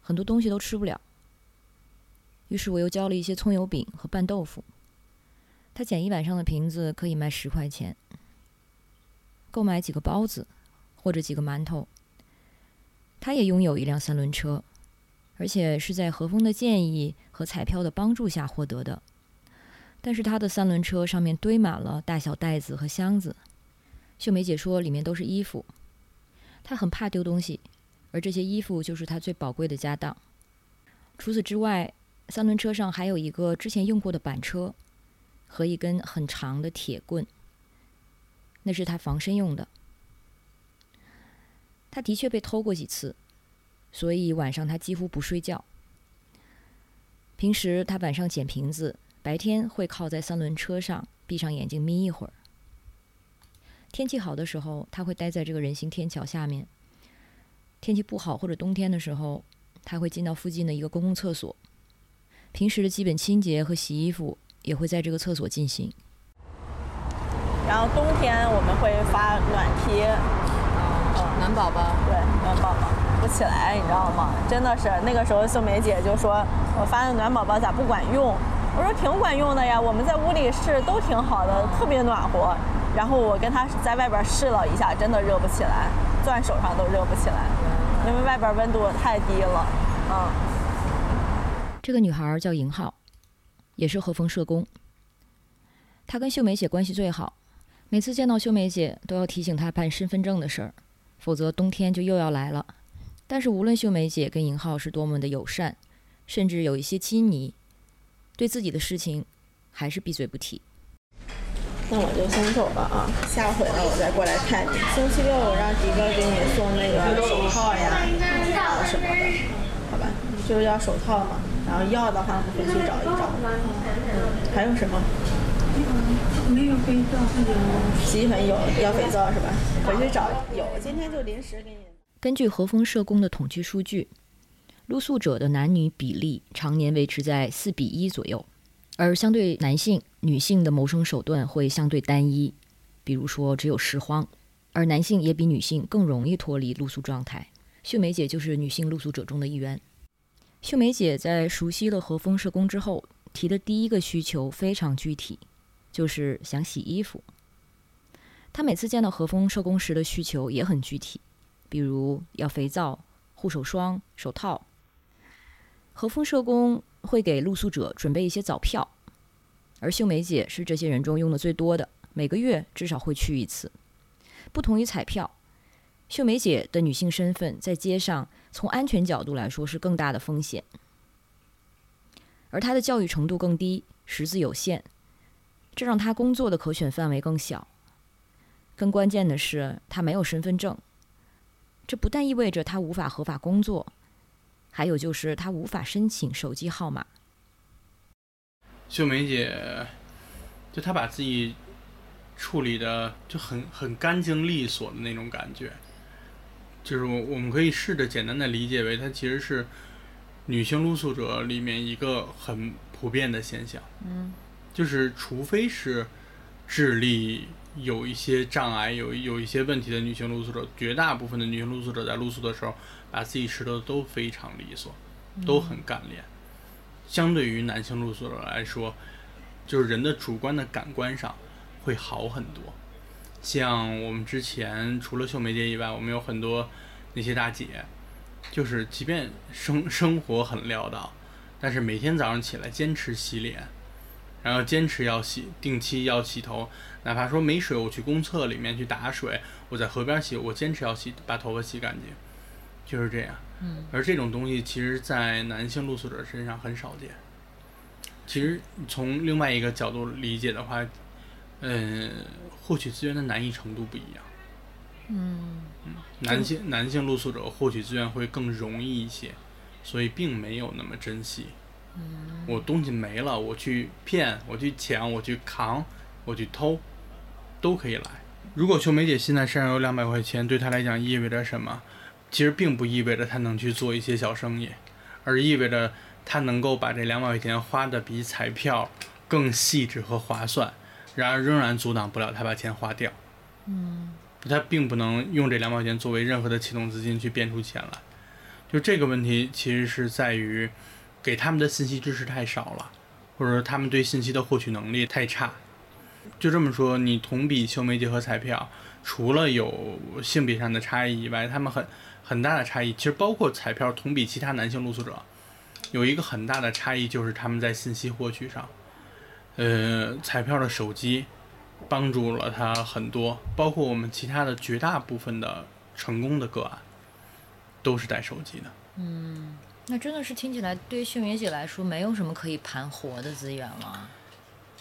很多东西都吃不了。于是我又叫了一些葱油饼和拌豆腐。他捡一晚上的瓶子可以卖十块钱，购买几个包子或者几个馒头。他也拥有一辆三轮车，而且是在何峰的建议和彩票的帮助下获得的。但是他的三轮车上面堆满了大小袋子和箱子。秀梅姐说里面都是衣服，她很怕丢东西，而这些衣服就是她最宝贵的家当。除此之外，三轮车上还有一个之前用过的板车和一根很长的铁棍，那是他防身用的。他的确被偷过几次，所以晚上他几乎不睡觉。平时他晚上捡瓶子，白天会靠在三轮车上，闭上眼睛眯一会儿。天气好的时候，他会待在这个人行天桥下面；天气不好或者冬天的时候，他会进到附近的一个公共厕所。平时的基本清洁和洗衣服也会在这个厕所进行。然后冬天我们会发暖贴，暖宝宝，对，暖宝宝不起来，你知道吗？真的是那个时候，秀梅姐就说：“我发的暖宝宝咋不管用？”我说：“挺管用的呀，我们在屋里试都挺好的，特别暖和。”然后我跟她在外边试了一下，真的热不起来，攥手上都热不起来，因为外边温度太低了。嗯，这个女孩叫尹浩，也是和风社工。他跟秀梅姐关系最好，每次见到秀梅姐都要提醒她办身份证的事儿，否则冬天就又要来了。但是无论秀梅姐跟尹浩是多么的友善，甚至有一些亲昵，对自己的事情还是闭嘴不提。那我就先走了啊，下回呢我再过来看你。星期六我让迪哥给你送那个手套呀什么的，好吧？就是要手套嘛，然后要的话我们回去找一找。嗯，还有什么？没有肥皂，有洗衣粉有，要肥皂是吧？回去找有，今天就临时给你。根据和风社工的统计数据，露宿者的男女比例常年维持在四比一左右，而相对男性，女性的谋生手段会相对单一，比如说只有拾荒，而男性也比女性更容易脱离露宿状态。秀梅姐就是女性露宿者中的一员。秀梅姐在熟悉了和风社工之后，提的第一个需求非常具体，就是想洗衣服。她每次见到和风社工时的需求也很具体。比如要肥皂、护手霜、手套。和风社工会给露宿者准备一些早票，而秀梅姐是这些人中用的最多的，每个月至少会去一次。不同于彩票，秀梅姐的女性身份在街上从安全角度来说是更大的风险，而她的教育程度更低，识字有限，这让她工作的可选范围更小。更关键的是，她没有身份证。这不但意味着她无法合法工作，还有就是她无法申请手机号码。秀梅姐，就她把自己处理的就很很干净利索的那种感觉，就是我我们可以试着简单的理解为，它其实是女性露宿者里面一个很普遍的现象。嗯，就是除非是智力。有一些障碍，有有一些问题的女性露宿者，绝大部分的女性露宿者在露宿的时候，把自己吃的都非常利索，都很干练。相对于男性露宿者来说，就是人的主观的感官上会好很多。像我们之前除了秀梅姐以外，我们有很多那些大姐，就是即便生生活很潦倒，但是每天早上起来坚持洗脸。然后坚持要洗，定期要洗头，哪怕说没水，我去公厕里面去打水，我在河边洗，我坚持要洗，把头发洗干净，就是这样。嗯。而这种东西，其实，在男性露宿者身上很少见。其实从另外一个角度理解的话，嗯，获取资源的难易程度不一样。嗯。嗯，男性男性露宿者获取资源会更容易一些，所以并没有那么珍惜。嗯我东西没了，我去骗，我去抢，我去扛，我去偷，都可以来。如果秀梅姐现在身上有两百块钱，对她来讲意味着什么？其实并不意味着她能去做一些小生意，而意味着她能够把这两百块钱花的比彩票更细致和划算。然而，仍然阻挡不了他把钱花掉。嗯，他并不能用这两百块钱作为任何的启动资金去变出钱来。就这个问题，其实是在于。给他们的信息知识太少了，或者说他们对信息的获取能力太差。就这么说，你同比秀梅结合彩票，除了有性别上的差异以外，他们很很大的差异，其实包括彩票同比其他男性露宿者，有一个很大的差异就是他们在信息获取上，呃，彩票的手机帮助了他很多，包括我们其他的绝大部分的成功的个案，都是带手机的。嗯。那真的是听起来，对于秀梅姐来说，没有什么可以盘活的资源了。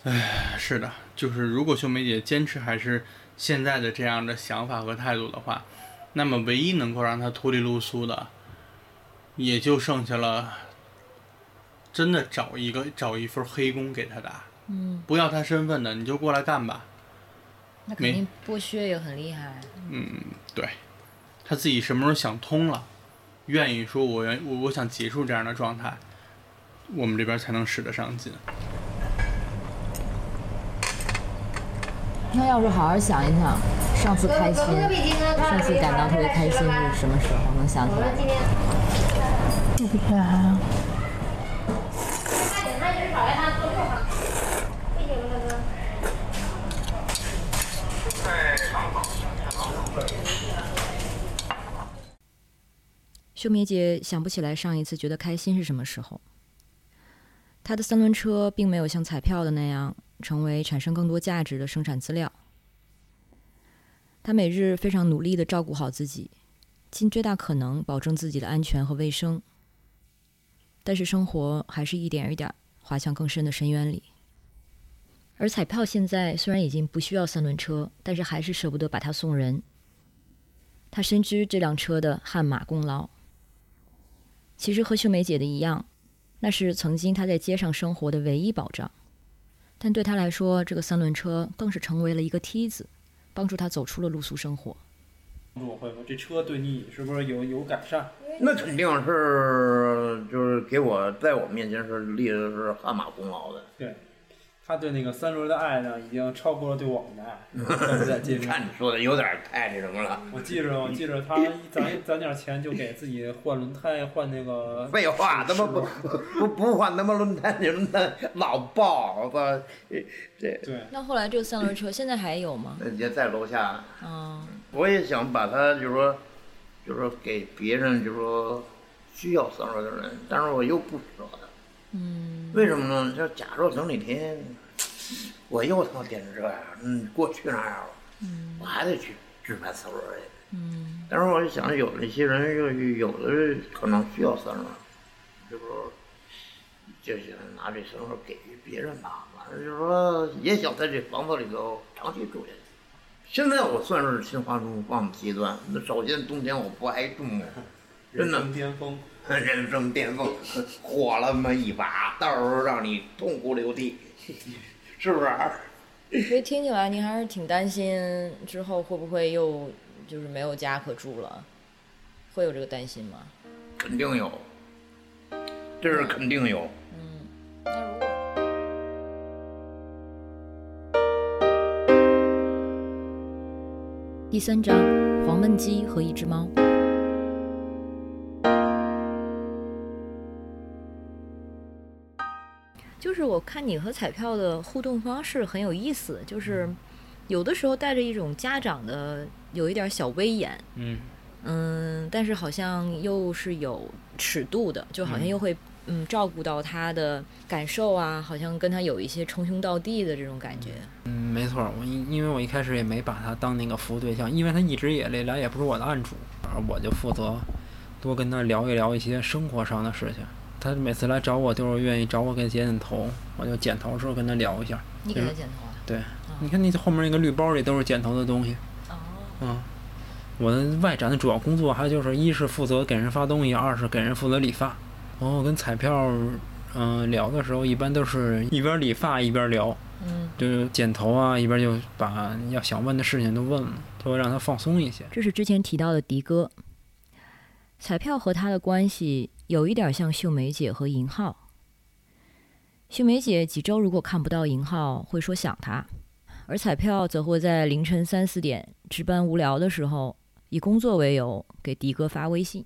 哎，是的，就是如果秀梅姐坚持还是现在的这样的想法和态度的话，那么唯一能够让她脱离露宿的，也就剩下了真的找一个找一份黑工给她打。嗯。不要他身份的，你就过来干吧。那肯定剥削也很厉害。嗯，对，他自己什么时候想通了？愿意说，我愿我我想结束这样的状态，我们这边才能使得上劲。那要是好好想一想，上次开心，上次感到特别开心是什么时候？能想起来？不知道。秀梅姐想不起来上一次觉得开心是什么时候。她的三轮车并没有像彩票的那样成为产生更多价值的生产资料。她每日非常努力地照顾好自己，尽最大可能保证自己的安全和卫生。但是生活还是一点一点滑向更深的深渊里。而彩票现在虽然已经不需要三轮车，但是还是舍不得把它送人。他深知这辆车的汗马功劳。其实和秀梅姐的一样，那是曾经她在街上生活的唯一保障。但对她来说，这个三轮车更是成为了一个梯子，帮助她走出了露宿生活。我会不这车对你是不是有有改善？那肯定是，就是给我在我面前是立的是汗马功劳的。对，他对那个三轮的爱呢，已经超过了对我们的爱。*laughs* 在在街你看，你说的有点太那什么了。我记着，我记着他攒攒点钱就给自己换轮胎，换那个。*laughs* 废话，他妈不 *laughs* 不不换他妈轮胎，你轮胎老爆，我操！这对，那后来这个三轮车现在还有吗？也在楼下。嗯，我也想把它，就是说，就是说给别人，就是说需要三轮的人，但是我又不舍得。嗯，为什么呢？就假如等哪天我又他妈变成这样，嗯，过去那样了，嗯我还得去置办三轮去。嗯，但是我就想，有的一些人有有的可能需要三轮，就是说就想拿这三轮给别人吧。反正就是说，也想在这房子里头长期住下去。现在我算是心花怒放的阶段。那首先冬天我不爱种，真的人巅峰。*laughs* 人生巅峰，火了么一把，到时候让你痛哭流涕，*laughs* 是不是？所以听起来您还是挺担心之后会不会又就是没有家可住了，会有这个担心吗？肯定有，这是肯定有。嗯那如果第三章，黄焖鸡和一只猫。就是我看你和彩票的互动方式很有意思，就是有的时候带着一种家长的有一点小威严，嗯，嗯，但是好像又是有尺度的，就好像又会嗯照顾到他的感受啊，好像跟他有一些称兄道弟的这种感觉。嗯，没错儿，我因因为我一开始也没把他当那个服务对象，因为他一直也来也不是我的案主，而我就负责多跟他聊一聊一些生活上的事情。他每次来找我都是愿意找我给剪剪头，我就剪头的时候跟他聊一下。你给他剪头啊？对，你看那后面那个绿包里都是剪头的东西。哦，嗯，我的外展的主要工作还就是一是负责给人发东西，二是给人负责理发。然后跟彩票嗯、聊的时候，一般都是一边理发一边聊。嗯，就是剪头啊，一边就把要想问的事情都问了，都会让他放松一些。这是之前提到的迪哥。彩票和他的关系有一点像秀梅姐和银浩。秀梅姐几周如果看不到银浩，会说想他，而彩票则会在凌晨三四点值班无聊的时候，以工作为由给迪哥发微信。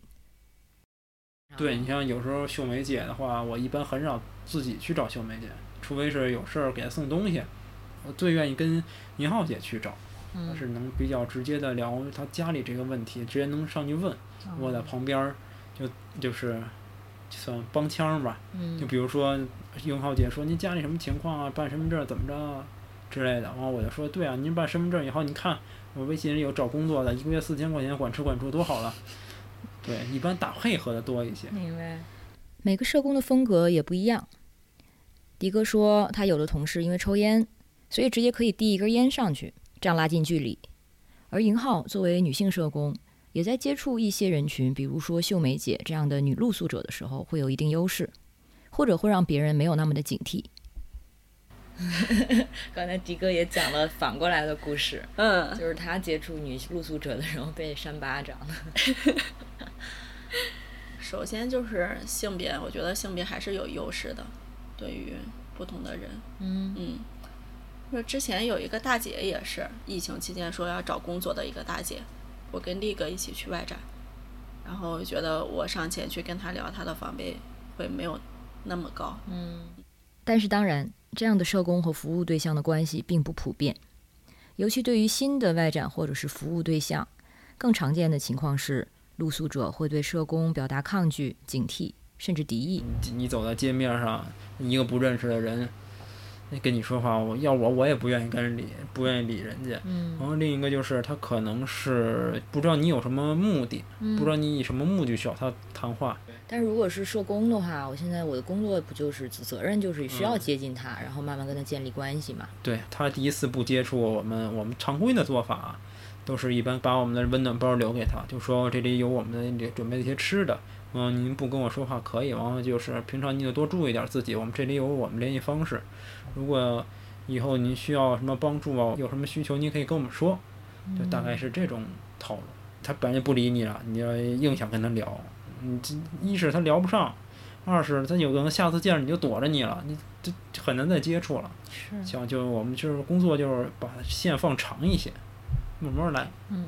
对你像有时候秀梅姐的话，我一般很少自己去找秀梅姐，除非是有事儿给她送东西，我最愿意跟银浩姐去找，嗯是能比较直接的聊她家里这个问题，直接能上去问。我在旁边儿就就是算帮腔儿吧，就嗯比如说英浩姐说您家里什么情况啊，办身份证怎么着啊之类的，然后我就说对啊，您办身份证以后，你看我微信里有找工作的，一个月四千块钱管吃管住多好了。对，一般打配合的多一些。明白。每个社工的风格也不一样。迪哥说，他有的同事因为抽烟，所以直接可以递一根烟上去，这样拉近距离。而银浩作为女性社工，也在接触一些人群，比如说秀梅姐这样的女露宿者的时候，会有一定优势，或者会让别人没有那么的警惕。*laughs* 刚才迪哥也讲了反过来的故事，嗯，就是他接触女露宿者的时候被扇巴掌。*laughs* 首先就是性别，我觉得性别还是有优势的，对于不同的人。嗯嗯，就之前有一个大姐也是疫情期间说要找工作的一个大姐，我跟力哥一起去外展，然后觉得我上前去跟他聊，他的防备会没有那么高。嗯，但是当然，这样的社工和服务对象的关系并不普遍，尤其对于新的外展或者是服务对象，更常见的情况是，露宿者会对社工表达抗拒、警惕，甚至敌意。你走在街面上，一个不认识的人，跟你说话，我要我我也不愿意跟人理，不愿意理人家。嗯然后另一个就是他可能是不知道你有什么目的，嗯不知道你以什么目的需要他谈话。但是如果是社工的话，我现在我的工作不就是责任就是需要接近他，然后慢慢跟他建立关系嘛。对他第一次不接触我们，我们常规的做法都是一般把我们的温暖包留给他，就说这里有我们的准备的一些吃的。嗯，您不跟我说话可以，然后就是平常你就多注意点自己。我们这里有我们联系方式，如果以后您需要什么帮助啊，有什么需求，您可以跟我们说，就大概是这种套路。他本来就不理你了，你要硬想跟他聊，你这一是他聊不上，二是他有可能下次见着你就躲着你了，你这这很难再接触了。是，像就我们就是工作就是把线放长一些，慢慢来。嗯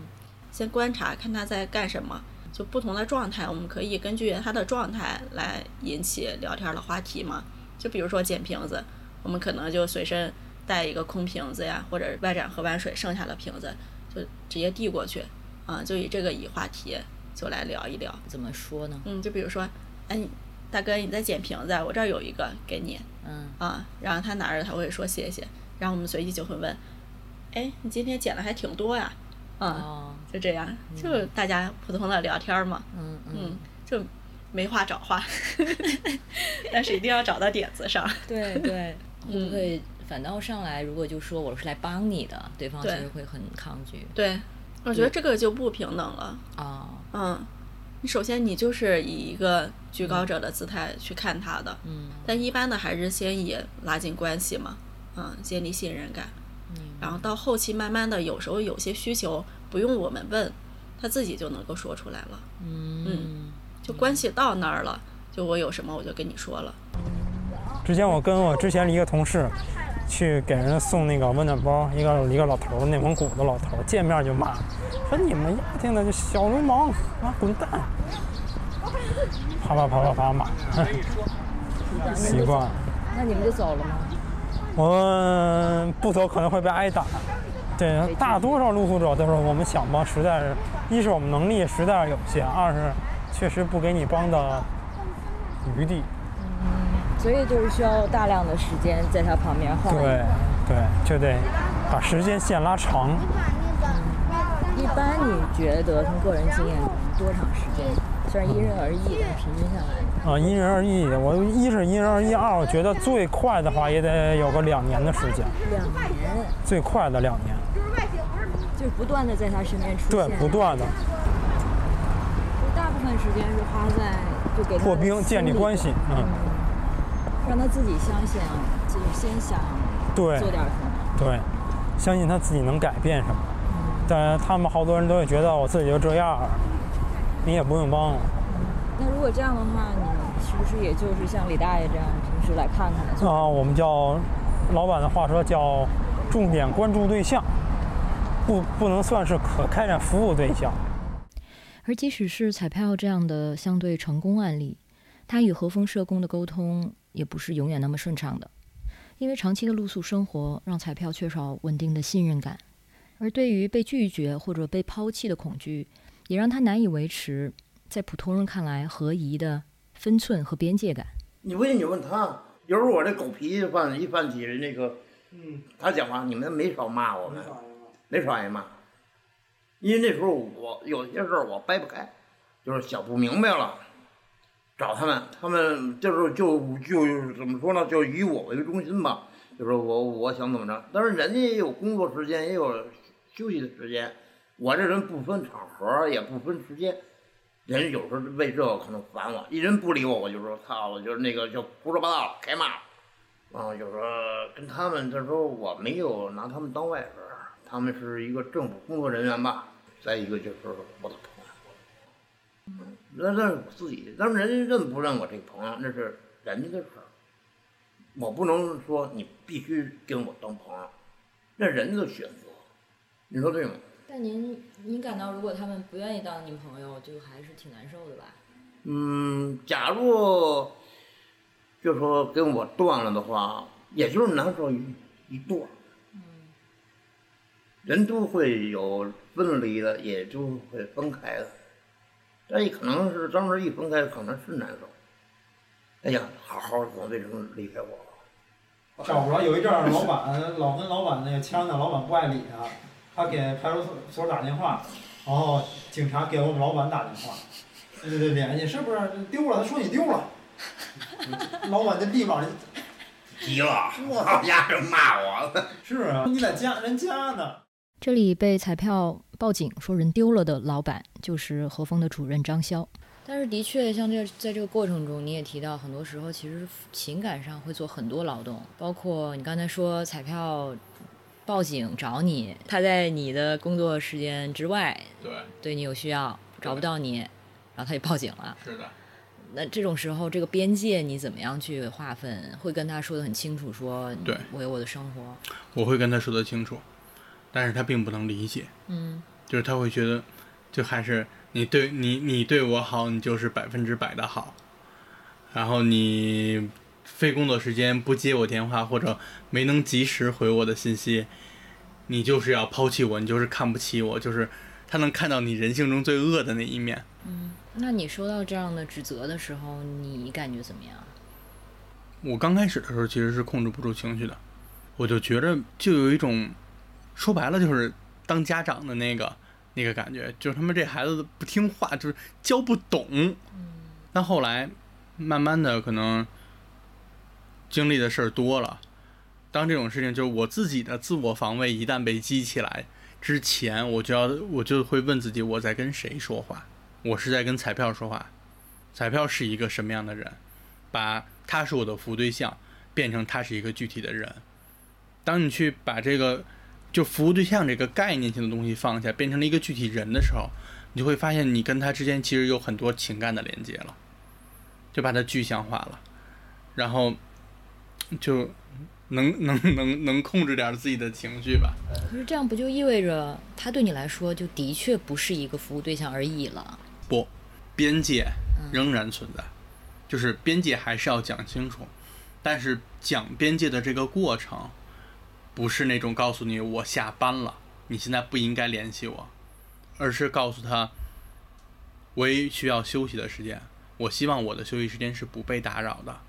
先观察看他在干什么，就不同的状态，我们可以根据他的状态来引起聊天的话题嘛。就比如说捡瓶子，我们可能就随身带一个空瓶子呀，或者外展喝完水剩下的瓶子，就直接递过去，啊，就以这个以话题就来聊一聊。怎么说呢？嗯，就比如说，哎，大哥你在捡瓶子啊，我这儿有一个给你嗯啊，然后他拿着他会说谢谢，然后我们随即就会问，哎，你今天捡的还挺多呀，啊。哦就这样，就大家普通的聊天嘛，嗯嗯嗯，就没话找话，*laughs* 但是一定要找到点子上。对对，会嗯不会反倒上来？如果就说我是来帮你的，对方其实会很抗拒对，我觉得这个就不平等了。啊。嗯，你首先你就是以一个居高者的姿态去看他的，嗯但一般的还是先以拉近关系嘛，嗯，建立信任感，嗯然后到后期慢慢的，有时候有些需求不用我们问，他自己就能够说出来了，嗯就关系到那儿了，就我有什么我就跟你说了。之前我跟我之前的一个同事去给人送那个温暖包，一个一个老头儿，内蒙古的老头，见面就骂，说你们丫听的就小流氓啊，滚蛋！啪啪啪啪啪骂，*laughs* 习惯了。那你们就走了吗？我们不走可能会被挨打。对，大多数露宿者都是我们想帮，实在是，一是我们能力实在是有限，二是确实不给你帮的余地。所以就是需要大量的时间在他旁边晃。对，对，就得把时间线拉长。一般你觉得从个人经验多长时间？虽然因人而异，但平均下来，啊，因人而异。我一是因人而异，二我觉得最快的话也得有个两年的时间，两年，最快的两年。就是不断的在他身边出现对。，不断的就大部分时间是花在就给他破冰建立关系。嗯，让他自己相信啊，自己先想对做点什么。对，相信他自己能改变什么。但他们好多人都会觉得我自己就这样儿，你也不用帮我。那如果这样的话，你是不是也就是像李大爷这样，平时来看看？啊，我们叫老板的话说叫重点关注对象，不不能算是可开展服务对象。而即使是彩票这样的相对成功案例，他与和风社工的沟通也不是永远那么顺畅的，因为长期的露宿生活让彩票缺少稳定的信任感，而对于被拒绝或者被抛弃的恐惧，也让他难以维持在普通人看来合宜的分寸和边界感。你不信你问他，有时候我这狗脾气犯一犯起那个，嗯，他讲话你们没少骂我们，没少挨骂，因为那时候我有些事儿我掰不开，就是想不明白了，找他们，他们就是就就怎么说呢，就以我为中心吧，就是我我想怎么着，但是人家也有工作时间，也有休息的时间，我这人不分场合，也不分时间。人有时候为这个可能烦我，一人不理我，我就说操，了就是那个就胡说八道，开骂了。啊，就说跟他们他说我没有拿他们当外人，他们是一个政府工作人员吧。再一个就是我，那那是我自己，但是人家认不认我这个朋友，那是人家的事儿。我不能说你必须跟我当朋友，那人家的选择，你说对吗？但您您感到，如果他们不愿意当您朋友，就还是挺难受的吧？嗯，假如就说跟我断了的话，也就是难受一一段嗯。人都会有分离的，也就会分开的。但也可能是当时一分开，可能是难受。哎呀，好好的，为什么离开我了？找不着，有一阵儿老板老跟老板那个呛呢，老板不爱理他，他给派出所所打电话，然后警察给我们老板打电话，对对对，联系是不是丢了？他说你丢了，老板就立马就急了，我家人骂我，是啊，你在家人家呢。这里被彩票报警说人丢了的老板就是和风的主任张潇。但是的确，像这在这个过程中，你也提到，很多时候其实情感上会做很多劳动，包括你刚才说彩票报警找你，他在你的工作时间之外对，对你有需要，找不到你，然后他也报警了。是的，那这种时候，这个边界你怎么样去划分？会跟他说的很清楚，说对我有我的生活。我会跟他说的清楚，但是他并不能理解，嗯就是他会觉得，就还是你对你你对我好，你就是百分之百的好，然后你非工作时间不接我电话或者没能及时回我的信息，你就是要抛弃我，你就是看不起我，就是他能看到你人性中最恶的那一面。嗯。那你收到这样的指责的时候，你感觉怎么样？我刚开始的时候其实是控制不住情绪的，我就觉着就有一种，说白了就是当家长的那个那个感觉，就是他们这孩子不听话，就是教不懂。但后来慢慢的可能经历的事儿多了，当这种事情就是我自己的自我防卫一旦被激起来之前，我就要我就会问自己我在跟谁说话，我是在跟彩票说话，彩票是一个什么样的人，把他是我的服务对象变成他是一个具体的人。当你去把这个就服务对象这个概念性的东西放下，变成了一个具体人的时候，你就会发现你跟他之间其实有很多情感的连接了，就把它具象化了，然后就能能能能控制点自己的情绪吧。可是这样不就意味着他对你来说就的确不是一个服务对象而已了？不，边界仍然存在，就是边界还是要讲清楚，但是讲边界的这个过程，不是那种告诉你我下班了，你现在不应该联系我，而是告诉他，我也需要休息的时间，我希望我的休息时间是不被打扰的，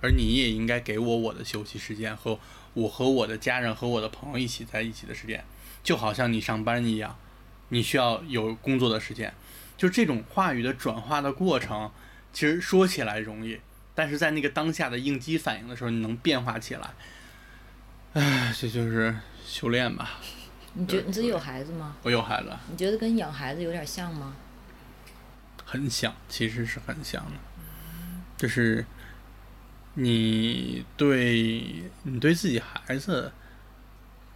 而你也应该给我我的休息时间和我和我的家人和我的朋友一起在一起的时间，就好像你上班一样，你需要有工作的时间。就这种话语的转化的过程，其实说起来容易，但是在那个当下的应激反应的时候，你能变化起来。唉，这就是修炼吧。你觉得你自己有孩子吗？我有孩子，你觉得跟养孩子有点像吗？很像，其实是很像的。就是你对你对自己孩子，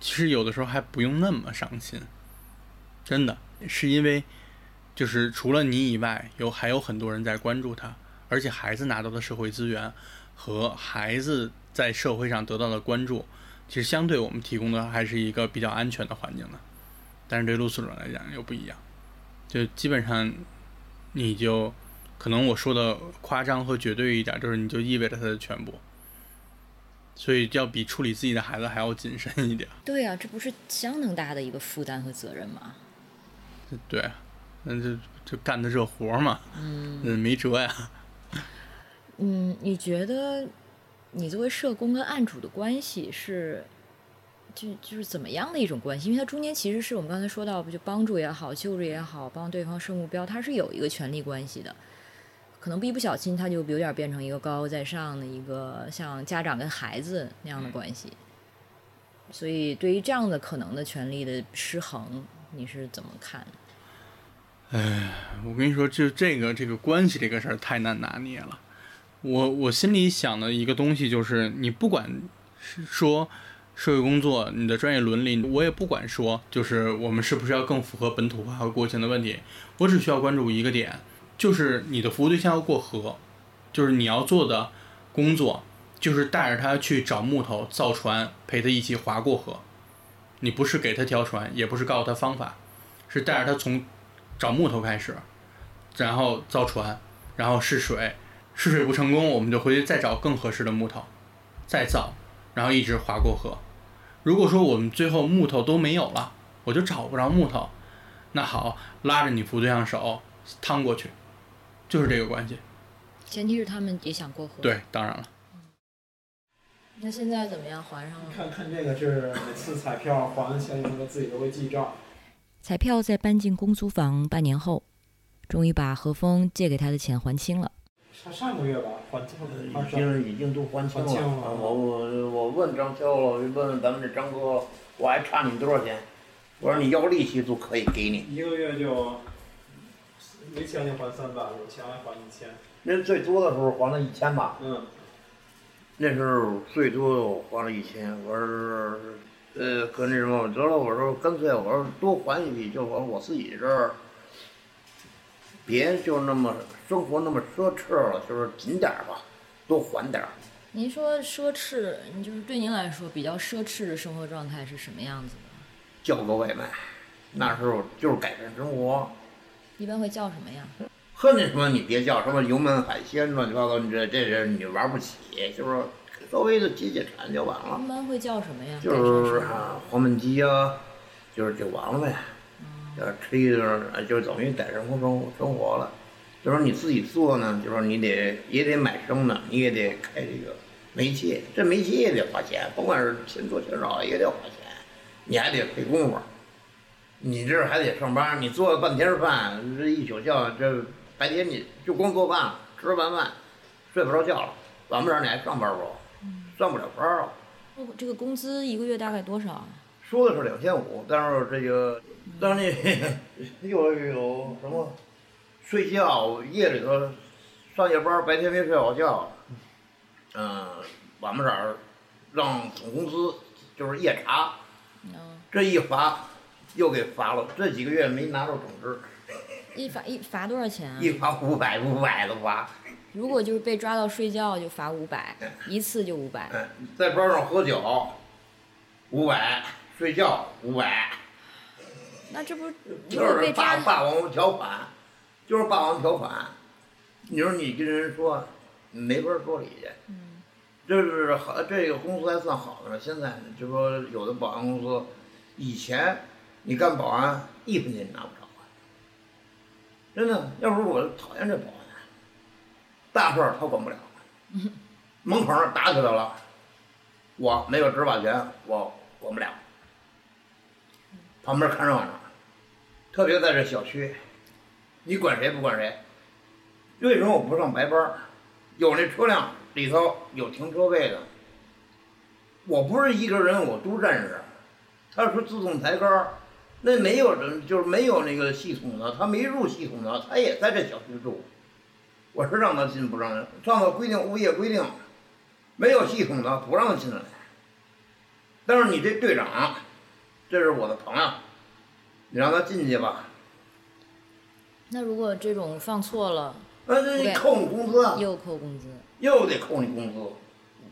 其实有的时候还不用那么伤心，真的是因为。就是除了你以外，有还有很多人在关注他，而且孩子拿到的社会资源和孩子在社会上得到的关注，其实相对我们提供的还是一个比较安全的环境的。但是对露宿者来讲又不一样，就基本上你就可能我说的夸张和绝对一点，就是你就意味着他的全部，所以要比处理自己的孩子还要谨慎一点。对啊、这不是相当大的一个负担和责任吗？对。那就就干的这活儿嘛，嗯，没辙呀。*laughs* 嗯，你觉得你作为社工跟案主的关系是，就就是怎么样的一种关系？因为它中间其实是我们刚才说到，不就帮助也好，救助也好，帮对方设目标，它是有一个权利关系的。可能一不小心，他就有点变成一个高高在上的一个像家长跟孩子那样的关系。所以，对于这样的可能的权利的失衡，你是怎么看？哎，我跟你说，就这个这个关系这个事儿太难拿捏了。我我心里想的一个东西就是，你不管是说社会工作，你的专业伦理，我也不管说，就是我们是不是要更符合本土化和国情的问题，我只需要关注一个点，就是你的服务对象要过河，就是你要做的工作，就是带着他去找木头造船，陪他一起划过河。你不是给他条船，也不是告诉他方法，是带着他从找木头开始，然后造船，然后试水，试水不成功，我们就回去再找更合适的木头，再造，然后一直划过河。如果说我们最后木头都没有了，我就找不着木头，那好，拉着你服务对象手趟过去，就是这个关系。前提是他们也想过河。对，当然了。那现在怎么样？还上了？看看这个是每次彩票还完钱以后，他自己都会记账。彩票在搬进公租房半年后，终于把何峰借给他的钱还清了。上上个月吧，还清了，已。经已经都还清了。清了啊我我我问张潇了，我问问咱们这张哥，我还差你多少钱？我说你要利息都可以给你。一个月就没钱就还三百，有钱还还一千。那最多的时候还了一千吧，嗯，那时候最多还了一千。我说，呃，跟那什么，得了，我说干脆我说多还一笔，就我我自己这儿，别就那么生活那么奢侈了，就是紧点儿吧，多还点儿。您说奢侈，你就是对您来说比较奢侈的生活状态是什么样子的？叫个外卖，那时候就是改善生活。一般会叫什么呀？和你说你别叫什么油焖海鲜乱七八糟，你这这人你玩不起，就是稍微的解解馋就完了。一般会叫什么呀？就是啊，黄焖鸡啊，就是就完了呗。要吃一顿，呃就等于改善生活生活了。就说你自己做呢，就说你得也得买生的，你也得开这个煤气，这煤气也得花钱，甭管是钱多钱少也得花钱，你还得费功夫。你这还得上班，你做半天饭，这一宿觉，这白天你就光做饭了，吃完饭睡不着觉了，晚不点你还上班不？上不了班了。哦这个工资一个月大概多少啊？说的是两千五，但是这个，但是那 *laughs* 又有什么睡觉，夜里头上夜班，白天没睡好觉，嗯、晚不点儿让总公司就是夜查，嗯，这一罚又给罚了，这几个月没拿到总支，一罚一罚多少钱啊？一罚五百五百的罚，如果就是被抓到睡觉就罚五百，一次就五百。嗯，在班上喝酒五百，睡觉五百。那这不如就是果被抓霸霸王条款，就是霸王条款。你说你跟人说，没法说理去。嗯这是好，这个公司还算好的呢。现在就说有的保安公司，以前你干保安一分钱你拿不着啊。真的，要不是我讨厌这保安，大事儿他管不了。*laughs* 门口儿打起来了，我没有执法权，我管不了。旁边看热闹，特别在这小区，你管谁不管谁。为什么我不上白班儿？有那车辆里头有停车位的，我不是一个人，我都认识。他说自动抬杆儿，那没有人就是没有那个系统的，他没入系统的，他也在这小区住。我是让他进不让他，上头规定物业规定，没有系统的不让进来。但是你这队长，这是我的朋友，你让他进去吧，那如果这种放错了，那这对扣你工资啊，又扣工资，又得扣你工资，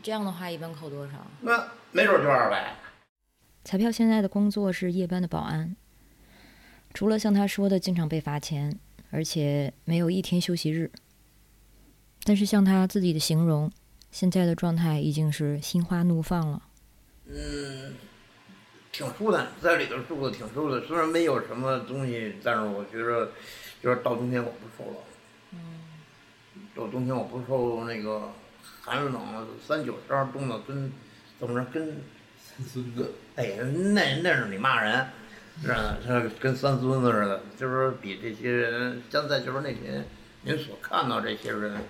这样的话一般扣多少？那没准就二百。彩票现在的工作是夜班的保安，除了像他说的经常被罚钱，而且没有一天休息日。但是像他自己的形容，现在的状态已经是心花怒放了。嗯，挺舒坦，在里头住的挺舒服的。虽然没有什么东西，但是我觉着，就是到冬天我不受了。嗯。到冬天我不受那个寒冷，三九十二冻的跟怎么着跟三孙子，哎，那那是你骂人，是吧？他跟三孙子似的，就是比这些人，现在就是那天您所看到这些人，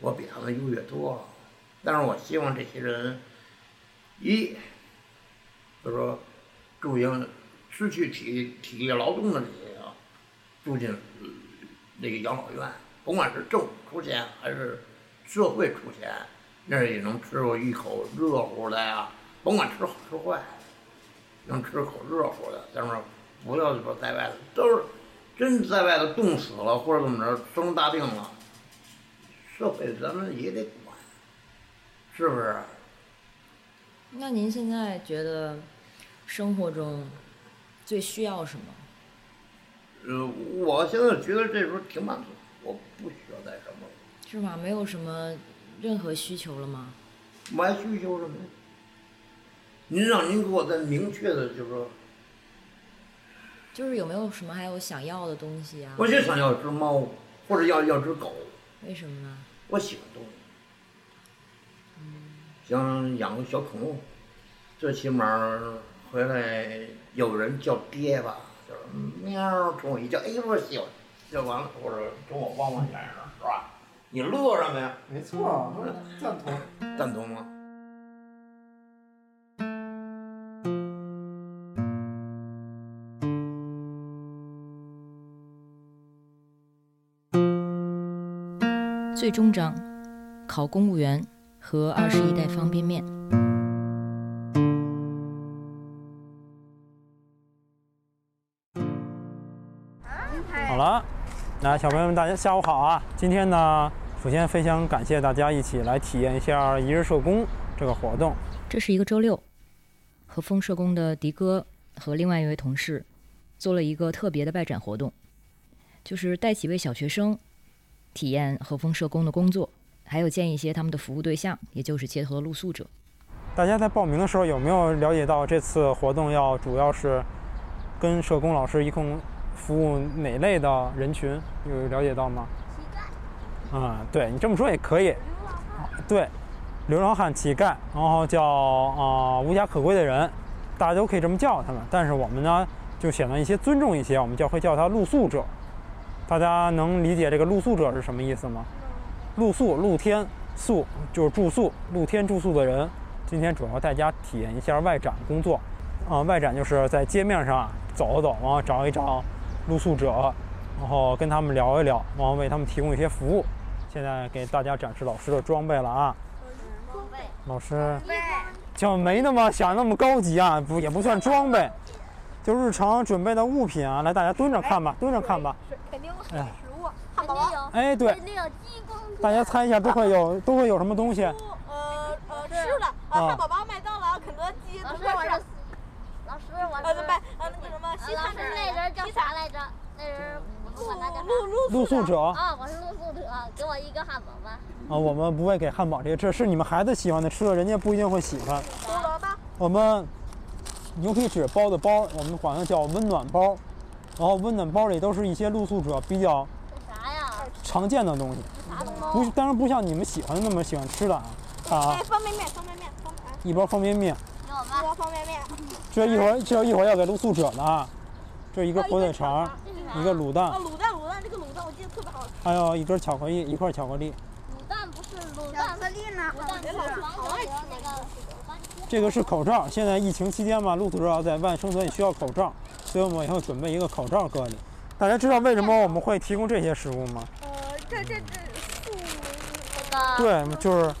我比他们优越多了。但是我希望这些人，一，就是说，注意失去体体力劳动的这些啊，住进那个养老院，甭管是政府出钱还是社会出钱，那儿也能吃过一口热乎的呀。甭管吃好吃坏，能吃口热乎的，但是不要说在外头都是真在外头冻死了或者怎么着生大病了，社会咱们也得管，是不是？那您现在觉得生活中最需要什么？呃，我现在觉得这时候挺满足，我不需要再什么了，是吗？没有什么任何需求了吗？我还需求什么呀？您让您给我再明确的，就是说，就是有没有什么还有想要的东西啊？我就想要只猫，或者要要只狗，为什么呢？我喜欢动物，想养个小宠物，最起码回来有人叫爹吧，就是喵，冲我一叫，哎呦我喜欢，就完了，或者冲我汪汪一声，是吧？你乐什么呀？没错，赞同。赞同吗？最终章：考公务员和二十一袋方便面。那小朋友们，大家下午好啊！今天呢，首先非常感谢大家一起来体验一下一日社工这个活动。这是一个周六，和风社工的迪哥和另外一位同事做了一个特别的外展活动，就是带几位小学生体验和风社工的工作，还有见一些他们的服务对象，也就是街头的露宿者。大家在报名的时候有没有了解到这次活动要主要是跟社工老师一共服务哪类的人群？有了解到吗？乞丐。啊、对你这么说也可以。对，流浪汉、乞丐，然后叫啊、无家可归的人，大家都可以这么叫他们。但是我们呢，就显得一些尊重一些，我们就会叫他露宿者。大家能理解这个露宿者是什么意思吗？露宿，露天宿就是住宿，露天住宿的人。今天主要带大家体验一下外展工作，啊、外展就是在街面上走走，然后找一找露宿者，然后跟他们聊一聊，然后为他们提供一些服务。现在给大家展示老师的装备了啊，老师就没那么想那么高级啊，不也不算装备，就日常准备的物品啊。来，大家蹲着看吧，蹲着看吧。肯定有哎食物，汉堡包，哎，对，肯定有鸡公大家猜一下都会有都会有什么东西？呃呃，吃的，啊呃，汉堡包、麦当劳、肯德基都快吃我是。我呃，是不，呃，那个什么，西老师餐那人叫。啥来着？那人我不管他叫啥。露露露宿者啊，啊，我是露宿者，给我一个汉堡吧。啊我们不会给汉堡这个，这是你们孩子喜欢的吃的，人家不一定会喜欢。胡萝卜，我们牛皮纸包的包，我们管它叫温暖包。然后温暖包里都是一些露宿者比较啥呀？常见的东西，不西？当然不像你们喜欢的那么喜欢吃的啊。看啊哎，，方便面，方便面，方便，一包方便面，给我吧。一包方便面，这一会儿这一会儿要给露宿者的啊。这一个火腿肠？一个卤蛋哦，，卤蛋，卤蛋，这个卤蛋我记得特别好吃。还有一根巧克力，一块巧克力。卤蛋不是卤蛋，克力呢卤蛋是王那个。这个是口罩，现在疫情期间嘛，露宿者要在外生存也需要口罩，所以我们也会准备一个口罩搁里。大家知道为什么我们会提供这些食物吗？呃，这这这速那个对，就是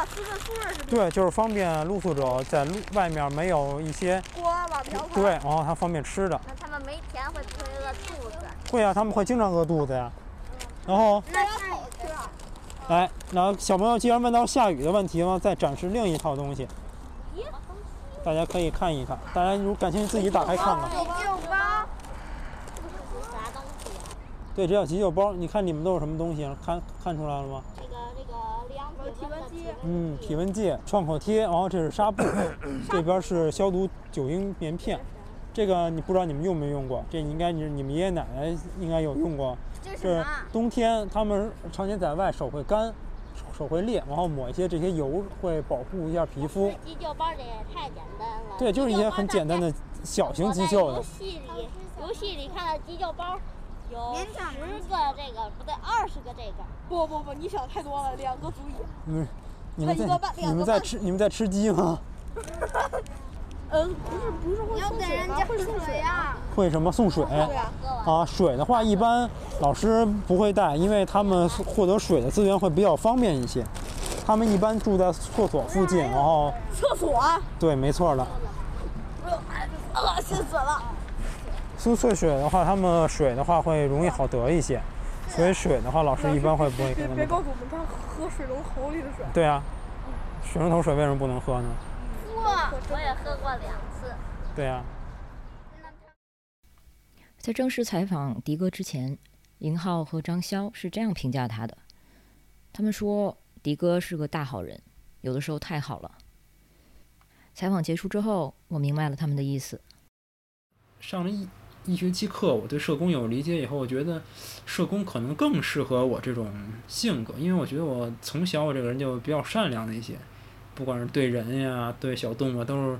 呃速热速热速热是对，就是方便露宿者在路外面没有一些锅碗瓢盆。对，然后他方便吃的。那他们没钱会不会饿肚子？会啊，他们会经常饿肚子呀。然后那太好吃了。来，然后小朋友既然问到下雨的问题了，再展示另一套东西，大家可以看一看。大家如果感兴趣，自己打开看看。急救包，这是啥东西？对，这叫急救包。你看里面都有什么东西？看看出来了吗？嗯，体温计、创口贴，然后这是纱布，*coughs* 这边是消毒酒精棉片。这个你不知道你们用没用过？这应该你你们爷爷奶奶应该有用过。这是冬天他们常年在外，手会干，手手会裂，然后抹一些这些油会保护一下皮肤。急救包这也太简单了。对，就是一些很简单的小型急救的游。戏里，游戏里看到急救包有十个这个，不对，二十个这个。不不不，你想太多了，两个足以。你们你们在你们在吃你们在吃鸡吗？*laughs* 嗯，不是不是会送水吗？会送水呀。会什么送水？对啊。啊，水的话一般老师不会带，因为他们获得水的资源会比较方便一些。他们一般住在厕所附近，然后厕所啊，对，没错了。恶心死了。输厕水的话，他们水的话会容易好得一些，所以水的话，老师一般会不会给他们。告诉我们他喝水龙头里的水。对啊，水龙头水为什么不能喝呢？哇，我也喝过两次。对啊，在正式采访迪哥之前，尹浩和张潇是这样评价他的：他们说迪哥是个大好人，有的时候太好了。采访结束之后，我明白了他们的意思。上了一一学期课，我对社工有理解以后，我觉得社工可能更适合我这种性格，因为我觉得我从小我这个人就比较善良的一些，不管是对人呀、对小动物都是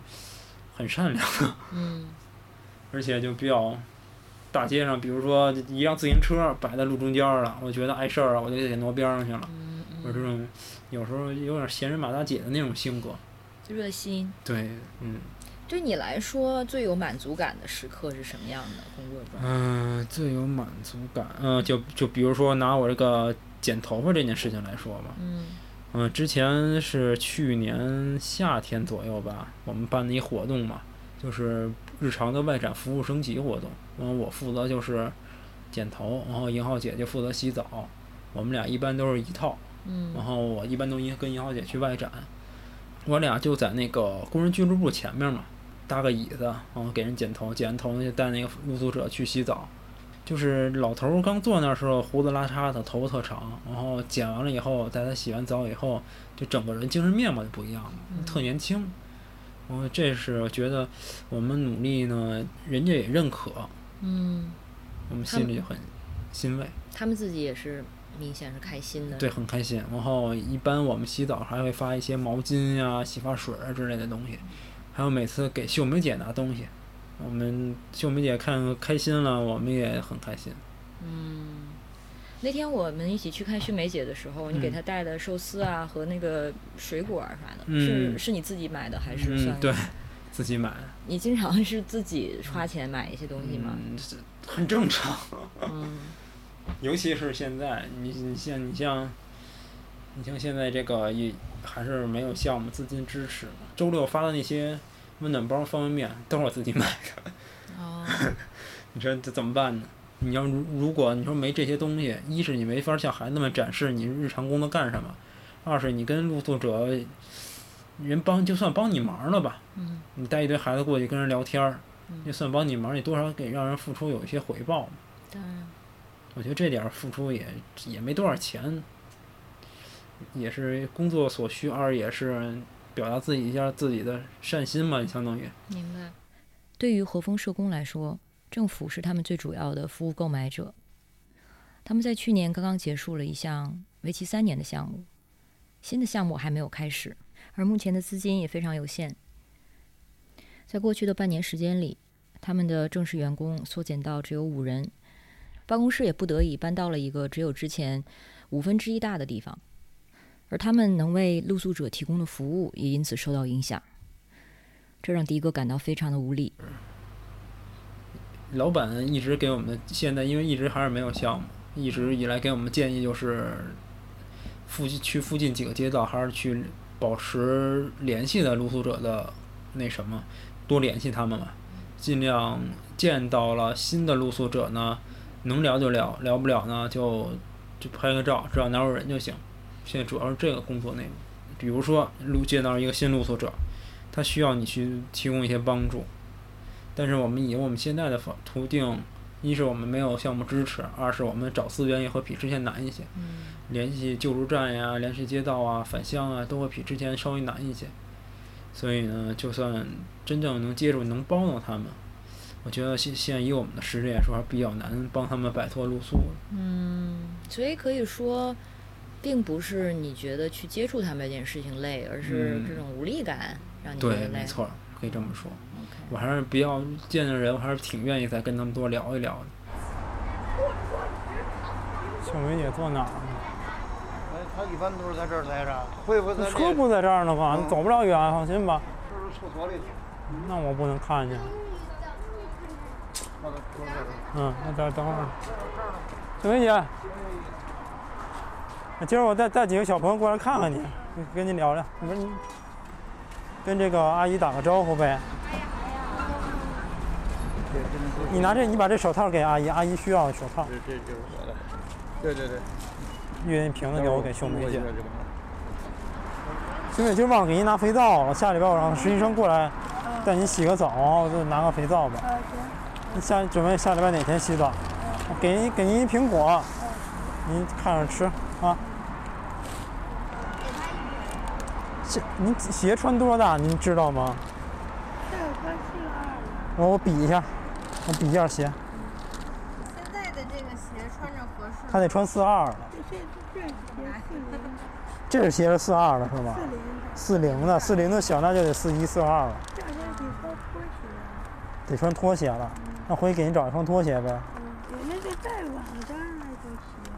很善良的，嗯 *laughs* 而且就比较大街上，比如说一辆自行车摆在路中间儿了，我觉得碍事儿啊，我就得挪边儿上去了。嗯我这种有时候有点闲人马大姐的那种性格。热心。对，嗯对你来说，最有满足感的时刻是什么样的工作中？嗯、最有满足感，嗯、就就比如说拿我这个剪头发这件事情来说吧，嗯。嗯、之前是去年夏天左右吧，我们办的一活动嘛，就是日常的外展服务升级活动，然后我负责就是剪头，然后银浩姐就负责洗澡，我们俩一般都是一套，嗯。然后我一般都银跟银浩姐去外展，我俩就在那个工人俱乐部前面嘛，搭个椅子，然后给人剪头，剪完头就带那个露宿者去洗澡。就是老头儿刚坐那儿时候胡子拉碴的，头发特长，然后剪完了以后，在他洗完澡以后，就整个人精神面貌就不一样了，特年轻。然后这是我觉得我们努力呢，人家也认可，嗯，我们心里很欣慰。他们自己也是明显是开心的。对，很开心。然后一般我们洗澡还会发一些毛巾呀、洗发水啊之类的东西，还有每次给秀梅姐拿东西，我们秀梅姐看开心了，我们也很开心。嗯，那天我们一起去看秀梅姐的时候，你给嗯她带的寿司啊和那个水果啊啥的，嗯是是你自己买的还是算？嗯，对，自己买，你经常是自己花钱买一些东西吗？嗯，很正常。嗯尤其是现在，你你像你像，你像现在这个也还是没有项目资金支持嘛。周六发的那些温暖包、方便面都是我自己买的。哦，*laughs* 你说这怎么办呢？你要如如果你说没这些东西，一是你没法向孩子们展示你日常工作干什么，二是你跟露宿者人帮就算帮你忙了吧，嗯你带一堆孩子过去跟人聊天儿嗯，就算帮你忙，你多少给让人付出有一些回报嘛。当然，我觉得这点儿付出也也没多少钱，也是工作所需，二也是表达自己一下自己的善心嘛，相当于。明白。对于和风社工来说，政府是他们最主要的服务购买者。他们在去年刚刚结束了一项为期三年的项目，新的项目还没有开始，而目前的资金也非常有限。在过去的半年时间里，他们的正式员工缩减到只有五人，办公室也不得已搬到了一个只有之前五分之一大的地方，而他们能为露宿者提供的服务也因此受到影响。这让迪哥感到非常的无力。老板一直给我们的，现在因为一直还是没有项目，一直以来给我们建议就是，附近去附近几个街道还是去保持联系的露宿者的那什么，多联系他们吧，尽量见到了新的露宿者呢，能聊就聊，聊不了呢就就拍个照，知道哪有人就行。现在主要是这个工作内容，比如说路见到一个新露宿者，他需要你去提供一些帮助。但是我们以我们现在的方途径，一是我们没有项目支持，二是我们找资源也会比之前难一些。联系救助站呀、联系街道啊、返乡啊，都会比之前稍微难一些。所以呢，就算真正能接触、能帮到他们，我觉得现现在以我们的实力来说，还比较难帮他们摆脱露宿。嗯，所以可以说，并不是你觉得去接触他们这件事情累，而是嗯这种无力感让你觉得对，累。没错，可以这么说。我还是比较见着人，我还是挺愿意再跟他们多聊一聊的。小梅姐坐哪儿呢？哎，他一般都是在这儿待着，会不会在这车不在这儿呢吧？你走不了远，放心吧。是不是厕所里去？那我不能看见。嗯，那等等会儿。小梅姐，那今儿我带带几个小朋友过来看看你，跟你聊聊。你说你跟这个阿姨打个招呼呗。你拿这，你把这手套给阿姨，阿姨需要手套。这这就是我的。对对对。月印瓶子给我给秀梅姐。这个秀梅今儿忘了给您拿肥皂了，下礼拜我让实习生过来带您洗个澡，我就拿个肥皂吧。你下准备下礼拜哪天洗澡？我给您给您一苹果，您看着吃啊。鞋您鞋穿多大？您知道吗？我我比一下，我比一下鞋，现在的这个鞋穿着合适。他得穿四二的，这这鞋四零，这是鞋是四二的是吧？四零的，四零的，四零的小那就得四一四二了，这鞋得穿拖鞋。得穿拖鞋了。那回去给您找一双拖鞋呗。嗯，有那个带网的那个鞋，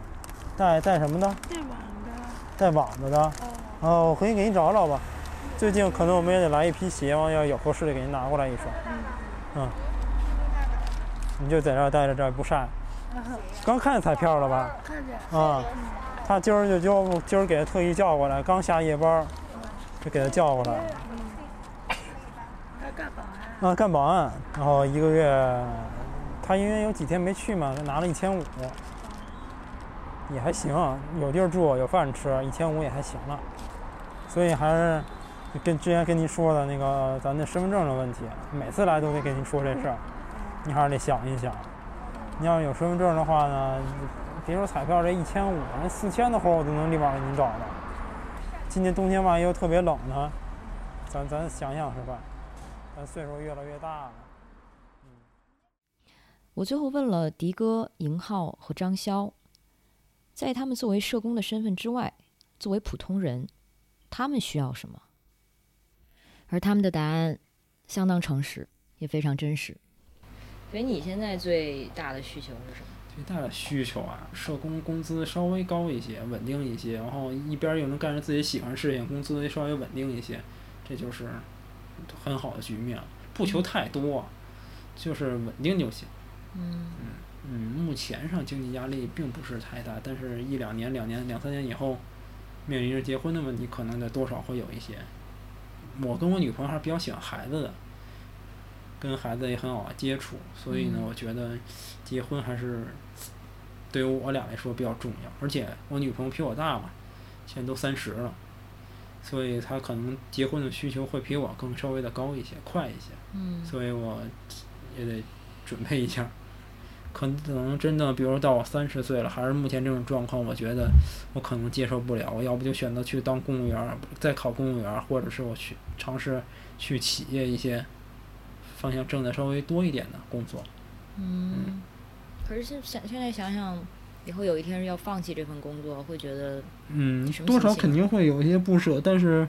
带带什么的？带网的。带网子的。哦。哦，我回去给你找找吧。最近可能我们也得来一批鞋，完要有合适的给您拿过来一双。嗯。你就在这儿待着，这儿不晒。刚看见彩票了吧？看见。啊。他今儿就就今儿给他特意叫过来，刚下夜班，就给他叫过来。他干保安。啊，干保安，然后一个月，他因为有几天没去嘛，他拿了一千五，也还行，有地儿住，有饭吃，一千五也还行了。所以还是跟之前跟您说的那个咱那身份证的问题，每次来都得跟您说这事儿，你还是得想一想。你要有身份证的话呢，别说彩票这一千五，那四千的活我都能立马给您找着。今年冬天万一又特别冷呢，咱咱想想是吧？咱岁数越来越大了。我最后问了迪哥、尹浩和张潇，在他们作为社工的身份之外，作为普通人，他们需要什么？而他们的答案相当诚实，也非常真实。所以你现在最大的需求是什么？最大的需求啊，社工工资稍微高一些，稳定一些，然后一边又能干着自己喜欢的事情，工资稍微稳定一些，这就是很好的局面。不求太多，就是稳定就行。嗯嗯，目前上经济压力并不是太大，但是一两年、两年、两三年以后，面临着结婚的问题，可能的多少会有一些。我跟我女朋友还是比较喜欢孩子的，跟孩子也很好接触，所以呢，我觉得结婚还是对于我俩来说比较重要。而且我女朋友比我大嘛，现在都三十了，所以她可能结婚的需求会比我更稍微的高一些、快一些。嗯所以我也得准备一下。可能真的，比如到我三十岁了，还是目前这种状况，我觉得我可能接受不了。我要不就选择去当公务员儿，再考公务员儿，或者是我去尝试去企业一些方向挣的稍微多一点的工作。嗯。可是现想现在想想，以后有一天要放弃这份工作，会觉得嗯多少肯定会有一些不舍，但是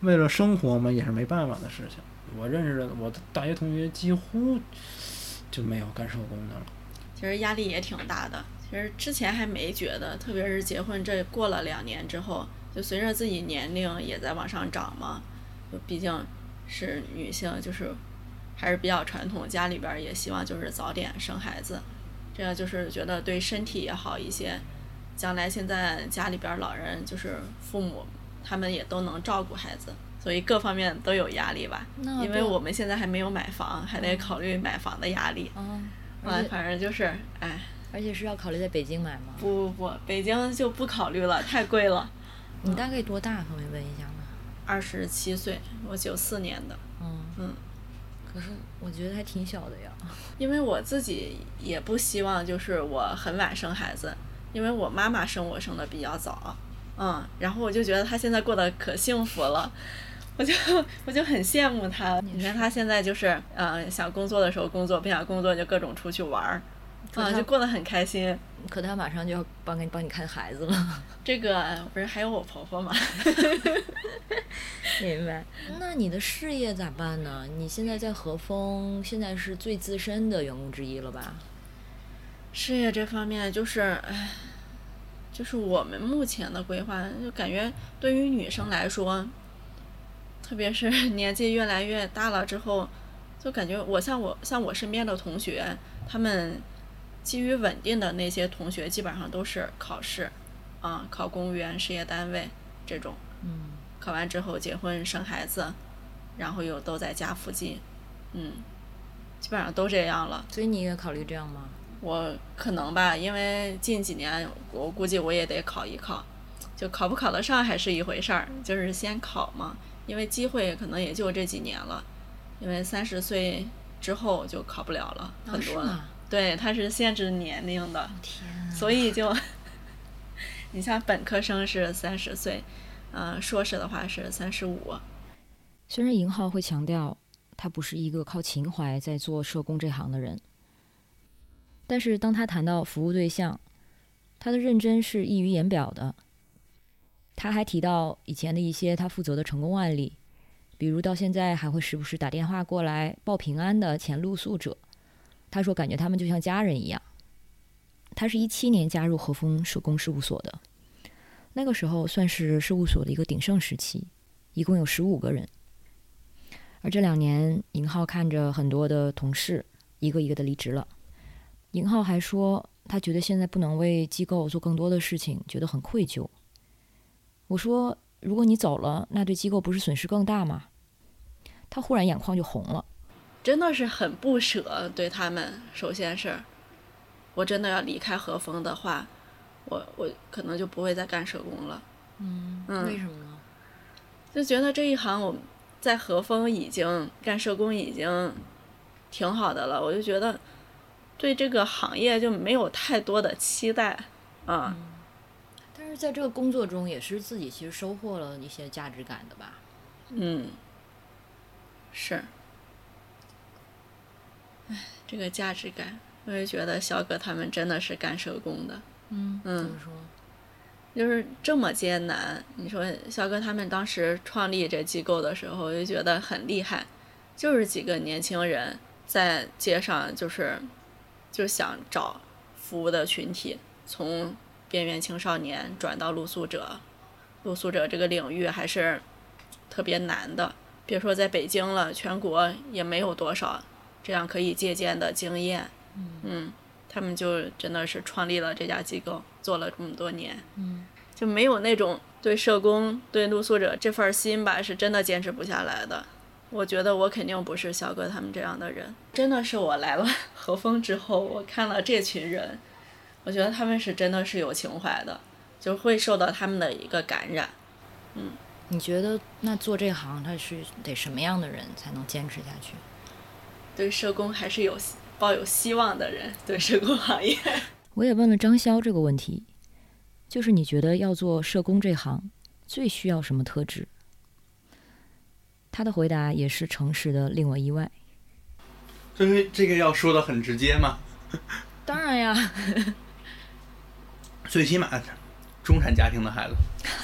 为了生活嘛，也是没办法的事情。我认识的我的大学同学几乎就没有干社工的了。其实压力也挺大的。其实之前还没觉得，特别是结婚这过了两年之后，就随着自己年龄也在往上涨嘛，就毕竟是女性，就是还是比较传统，家里边儿也希望就是早点生孩子，这样就是觉得对身体也好一些。将来现在家里边儿老人就是父母，他们也都能照顾孩子，所以各方面都有压力吧。因为我们现在还没有买房，还得考虑买房的压力。嗯，啊而，且反正就是，哎，而且是要考虑在北京买吗？不不不，北京就不考虑了，太贵了。你大概多大？方便问一下吗？二十七岁，我九四年的，嗯嗯，可是我觉得还挺小的呀。因为我自己也不希望就是我很晚生孩子，因为我妈妈生我生的比较早，嗯，然后我就觉得她现在过得可幸福了。我就我就很羡慕她，你看她现在就是，呃，想工作的时候工作，不想工作就各种出去玩儿，啊，就过得很开心。可他马上就要帮给帮你看孩子了。*laughs* 这个不是还有我婆婆吗？*laughs* 明白。那你的事业咋办呢？你现在在和风，现在是最资深的员工之一了吧？事业这方面就是，唉，就是我们目前的规划，就感觉对于女生来说，特别是 *laughs* 年纪越来越大了之后，就感觉我像我像我身边的同学，他们基于稳定的那些同学，基本上都是考试，啊，考公务员、事业单位这种，嗯，考完之后结婚生孩子，然后又都在家附近，嗯，基本上都这样了。所以你也考虑这样吗？我可能吧，因为近几年我估计我也得考一考，就考不考得上还是一回事儿，就是先考嘛，因为机会可能也就这几年了，因为三十岁之后就考不了了，哦很多。了对，它是限制年龄的，天所以就，*laughs* 你像本科生是三十岁，嗯、硕士的话是三十五，虽然银浩会强调他不是一个靠情怀在做社工这行的人，但是当他谈到服务对象，他的认真是溢于言表的。他还提到以前的一些他负责的成功案例，比如到现在还会时不时打电话过来报平安的前露宿者。他说感觉他们就像家人一样。他是一七年加入和风手工事务所的，那个时候算是事务所的一个鼎盛时期，一共有十五个人。而这两年，尹浩看着很多的同事一个一个的离职了，尹浩还说他觉得现在不能为机构做更多的事情，觉得很愧疚。我说，如果你走了，那对机构不是损失更大吗？他忽然眼眶就红了，真的是很不舍对他们。首先是，我真的要离开和风的话，我我可能就不会再干社工了。嗯嗯为什么呢？就觉得这一行我在和风已经干社工已经挺好的了，我就觉得对这个行业就没有太多的期待啊。但是在这个工作中，也是自己其实收获了一些价值感的吧。嗯，是。唉，这个价值感，我就觉得小哥他们真的是干社工的。嗯嗯怎么说？就是这么艰难。你说肖哥他们当时创立这机构的时候，我就觉得很厉害，就是几个年轻人在街上，就是就想找服务的群体，从边缘青少年转到露宿者，露宿者这个领域还是特别难的。别说在北京了，全国也没有多少这样可以借鉴的经验。嗯，他们就真的是创立了这家机构，做了这么多年。嗯，就没有那种对社工、对露宿者这份心吧，是真的坚持不下来的。我觉得我肯定不是小哥他们这样的人，真的是我来了 *laughs* 和风之后，我看了这群人，我觉得他们是真的是有情怀的，就会受到他们的一个感染。嗯，你觉得那做这行，他是得什么样的人才能坚持下去？对社工还是有抱有希望的人，对社工行业。*laughs* 我也问了张潇这个问题，就是你觉得要做社工这行，最需要什么特质？他的回答也是诚实的，令我意外。这个这个要说的很直接吗？*laughs* 当然呀，最起码中产家庭的孩子，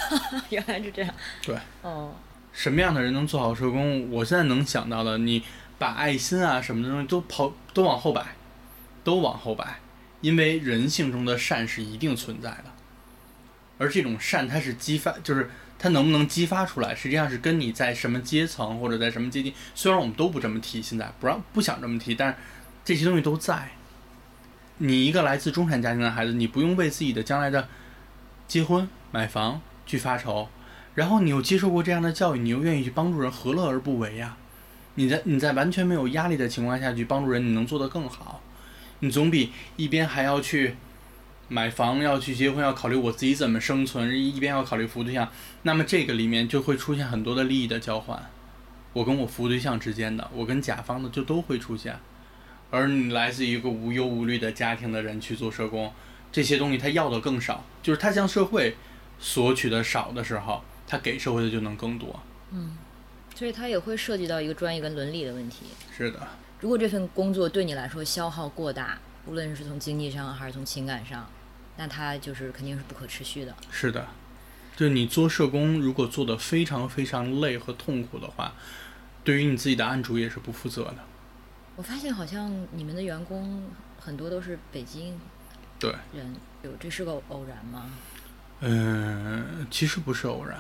*laughs* 原来是这样。对，哦，什么样的人能做好社工？我现在能想到的，你把爱心啊什么的东西都抛都往后摆，都往后摆，因为人性中的善是一定存在的，而这种善它是激发，就是它能不能激发出来，实际上是跟你在什么阶层或者在什么阶级，虽然我们都不这么提，现在不让不想这么提，但是这些东西都在。你一个来自中产家庭的孩子，你不用为自己的将来的结婚、买房去发愁，然后你又接受过这样的教育，你又愿意去帮助人，何乐而不为呀？你在你在完全没有压力的情况下去帮助人，你能做得更好。你总比一边还要去买房、要去结婚、要考虑我自己怎么生存，一边要考虑服务对象，那么这个里面就会出现很多的利益的交换，我跟我服务对象之间的，我跟甲方的就都会出现。而你来自一个无忧无虑的家庭的人去做社工，这些东西他要的更少，就是他向社会索取的少的时候，他给社会的就能更多。嗯，所以它也会涉及到一个专业跟伦理的问题。是的，如果这份工作对你来说消耗过大，无论是从经济上还是从情感上，那它就是肯定是不可持续的。是的，就你做社工，如果做的非常非常累和痛苦的话，对于你自己的案主也是不负责的。我发现好像你们的员工很多都是北京对，人，有这是个偶然吗？嗯，其实不是偶然。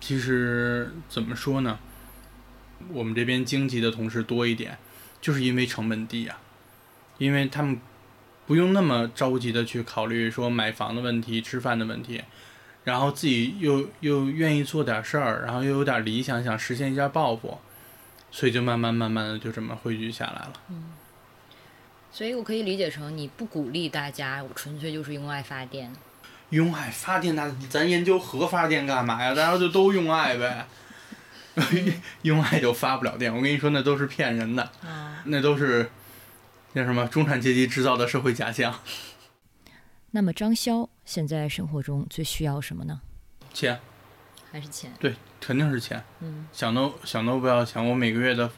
其实怎么说呢？我们这边经济的同事多一点，就是因为成本低呀、因为他们不用那么着急的去考虑说买房的问题、吃饭的问题，然后自己又又愿意做点事儿，然后又有点理想，想实现一下抱负，所以就慢慢慢慢的就这么汇聚下来了。嗯所以我可以理解成你不鼓励大家，我纯粹就是用爱发电。用爱发电，那咱研究核发电干嘛呀？大家就都用爱呗，*laughs* 用爱就发不了电。我跟你说，那都是骗人的，啊，那都是那什么中产阶级制造的社会假象。那么张潇现在生活中最需要什么呢？钱，还是钱？对，肯定是钱。嗯想都想都不要想，我每个月的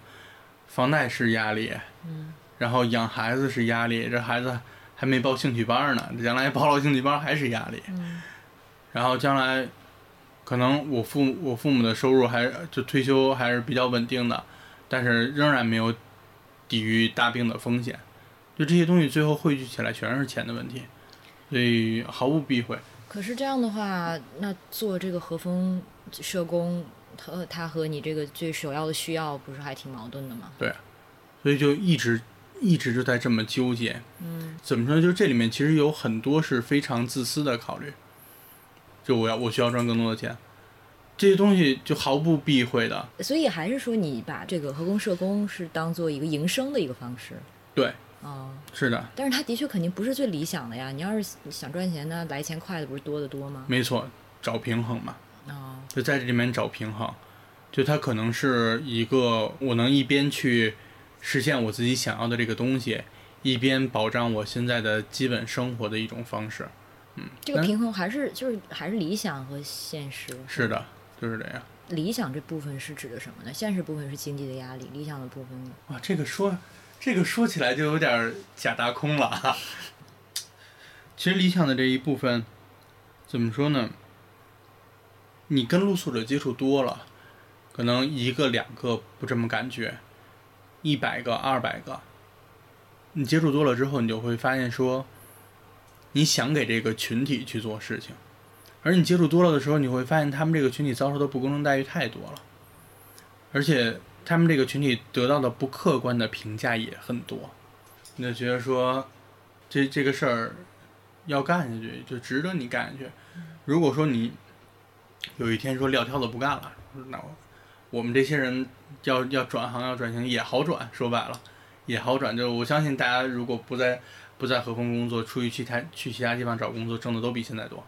房贷是压力，嗯，然后养孩子是压力，这孩子还没报兴趣班呢，将来报了兴趣班还是压力。嗯然后将来可能我父我父母的收入还就退休还是比较稳定的，但是仍然没有抵御大病的风险。就这些东西最后汇聚起来全是钱的问题，所以毫不避讳。可是这样的话，那做这个和风社工，他他和你这个最首要的需要，不是还挺矛盾的吗？对，所以就一直一直就在这么纠结。嗯怎么说呢？就这里面其实有很多是非常自私的考虑，就我要我需要赚更多的钱，这些东西就毫不避讳的。所以还是说你把这个和工社工是当做一个营生的一个方式。对，哦，是的，但是他的确肯定不是最理想的呀。你要是想赚钱呢，来钱快的不是多得多吗？没错，找平衡嘛，哦，就在这里面找平衡。就它可能是一个我能一边去实现我自己想要的这个东西，一边保障我现在的基本生活的一种方式。嗯，这个平衡还是就是还是理想和现实。是的，就是这样。理想这部分是指的什么呢？现实部分是经济的压力，理想的部分呢？哇，这个说，这个说起来就有点假大空了哈。*laughs* 其实理想的这一部分，怎么说呢？你跟露宿者接触多了，可能一个两个不这么感觉，一百个、二百个，你接触多了之后，你就会发现说，你想给这个群体去做事情，而你接触多了的时候，你会发现他们这个群体遭受的不公正待遇太多了，而且他们这个群体得到的不客观的评价也很多，你就觉得说，这这个事儿要干下去，就值得你干下去。如果说你有一天说撂挑子不干了，那我我们这些人要要转行要转型也好转，说白了也好转。就我相信大家如果不在不在和风工作，出去其他去其他地方找工作，挣的都比现在多。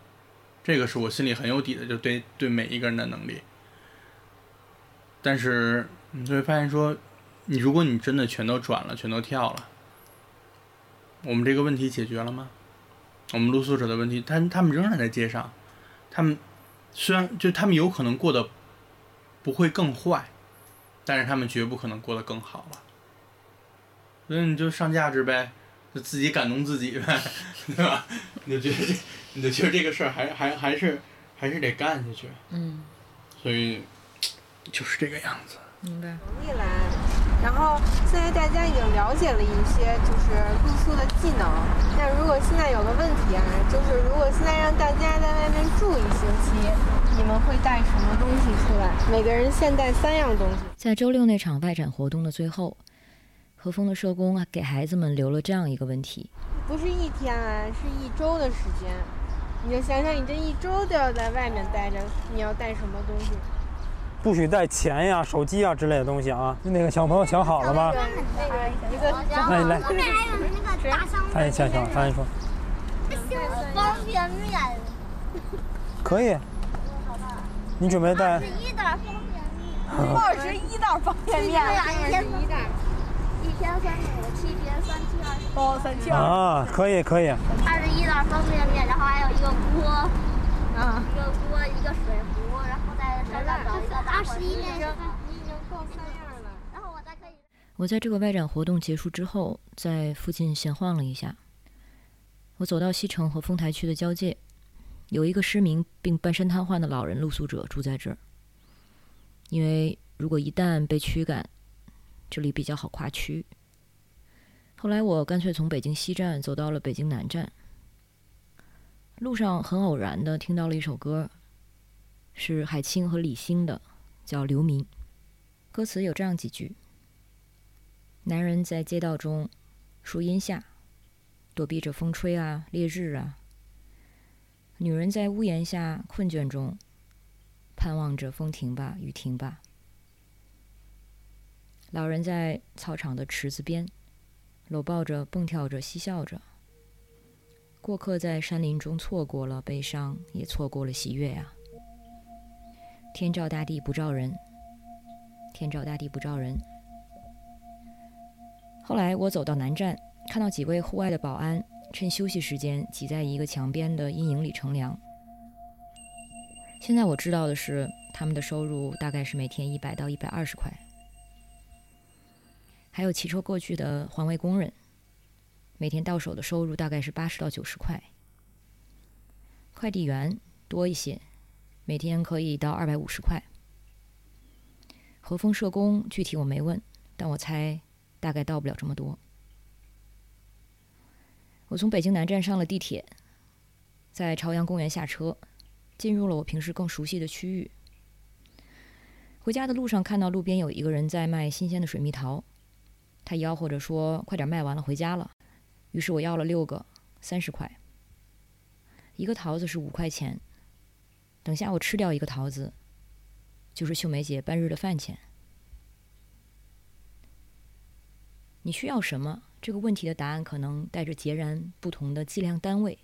这个是我心里很有底的，就对对每一个人的能力。但是你就会发现说，你如果你真的全都转了，全都跳了，我们这个问题解决了吗？我们露宿者的问题，他他们仍然在街上，他们虽然就他们有可能过得不会更坏，但是他们绝不可能过得更好了。所以你就上价值呗，就自己感动自己呗，*laughs* 对吧？你就觉得这，你就觉得这个事儿还还还是还是得干下去。嗯，所以就是这个样子。明白。力来，然后现在大家已经了解了一些就是露宿的技能。那如果现在有个问题啊，就是如果现在让大家在外面住一星期，你们会带什么东西出来？每个人先带三样东西。在周六那场外展活动的最后，和风的社工啊给孩子们留了这样一个问题：不是一天啊，是一周的时间。你就想想，你这一周都要在外面待着，你要带什么东西？不许带钱呀、手机啊之类的东西啊。那个小朋友想好了吗？那个来来后面还有那个大箱子，他也想想，他也说方便面，可以。你准备带？一袋方便面，二十一袋方便面，一天一袋，一天三五七天三七二十，哦，三七二，啊，可以可以。二十一袋方便面，然后还有一个锅，啊，一个锅一个水壶，我再可以。我在这个外展活动结束之后，在附近闲晃了一下。我走到西城和丰台区的交界，有一个失明并半身瘫痪的老人露宿者住在这儿。因为如果一旦被驱赶，这里比较好跨区。后来我干脆从北京西站走到了北京南站。路上很偶然的听到了一首歌，是海清和李欣的，叫《流民》。歌词有这样几句。男人在街道中，树荫下，躲避着风吹啊、烈日啊；女人在屋檐下，困倦中，盼望着风停吧，雨停吧。老人在操场的池子边，搂抱着、蹦跳着、嬉笑着。过客在山林中错过了悲伤，也错过了喜悦呀、天照大地不照人，天照大地不照人。后来我走到南站，看到几位户外的保安趁休息时间挤在一个墙边的阴影里乘凉。现在我知道的是，他们的收入大概是每天一百到一百二十块。还有骑车过去的环卫工人，每天到手的收入大概是八十到九十块。快递员多一些，每天可以到二百五十块。和风社工具体我没问，但我猜大概到不了这么多。我从北京南站上了地铁，在朝阳公园下车，进入了我平时更熟悉的区域。回家的路上看到路边有一个人在卖新鲜的水蜜桃，他吆喝着说：“快点卖完了，回家了。”于是我要了六个，三十块。一个桃子是五块钱，等下我吃掉一个桃子，就是秀梅姐半日的饭钱。你需要什么？这个问题的答案可能带着截然不同的计量单位，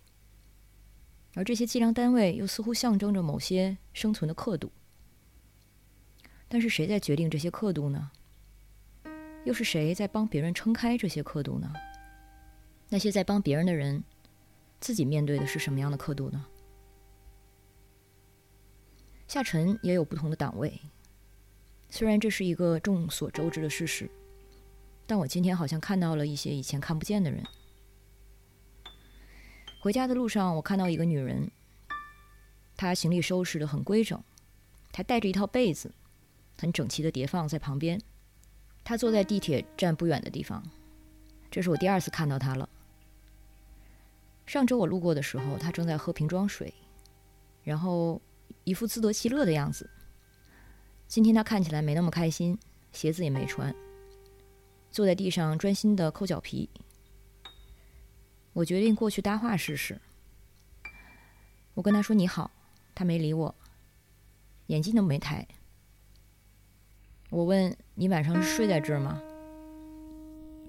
而这些计量单位又似乎象征着某些生存的刻度。但是谁在决定这些刻度呢？又是谁在帮别人撑开这些刻度呢？那些在帮别人的人。自己面对的是什么样的刻度呢？下沉也有不同的档位，虽然这是一个众所周知的事实，但我今天好像看到了一些以前看不见的人。回家的路上，我看到一个女人，她行李收拾的很规整，还带着一套被子，很整齐的叠放在旁边。她坐在地铁站不远的地方，这是我第二次看到她了。上周我路过的时候，她正在喝瓶装水，然后一副自得其乐的样子。今天他看起来没那么开心，鞋子也没穿，坐在地上专心的抠脚皮。我决定过去搭话试试。我跟他说你好，他没理我，眼睛都没抬。我问你晚上是睡在这儿吗？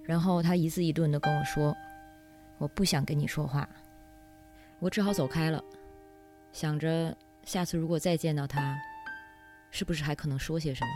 然后他一字一顿的跟我说。我不想跟你说话，我只好走开了，想着下次如果再见到他，是不是还可能说些什么？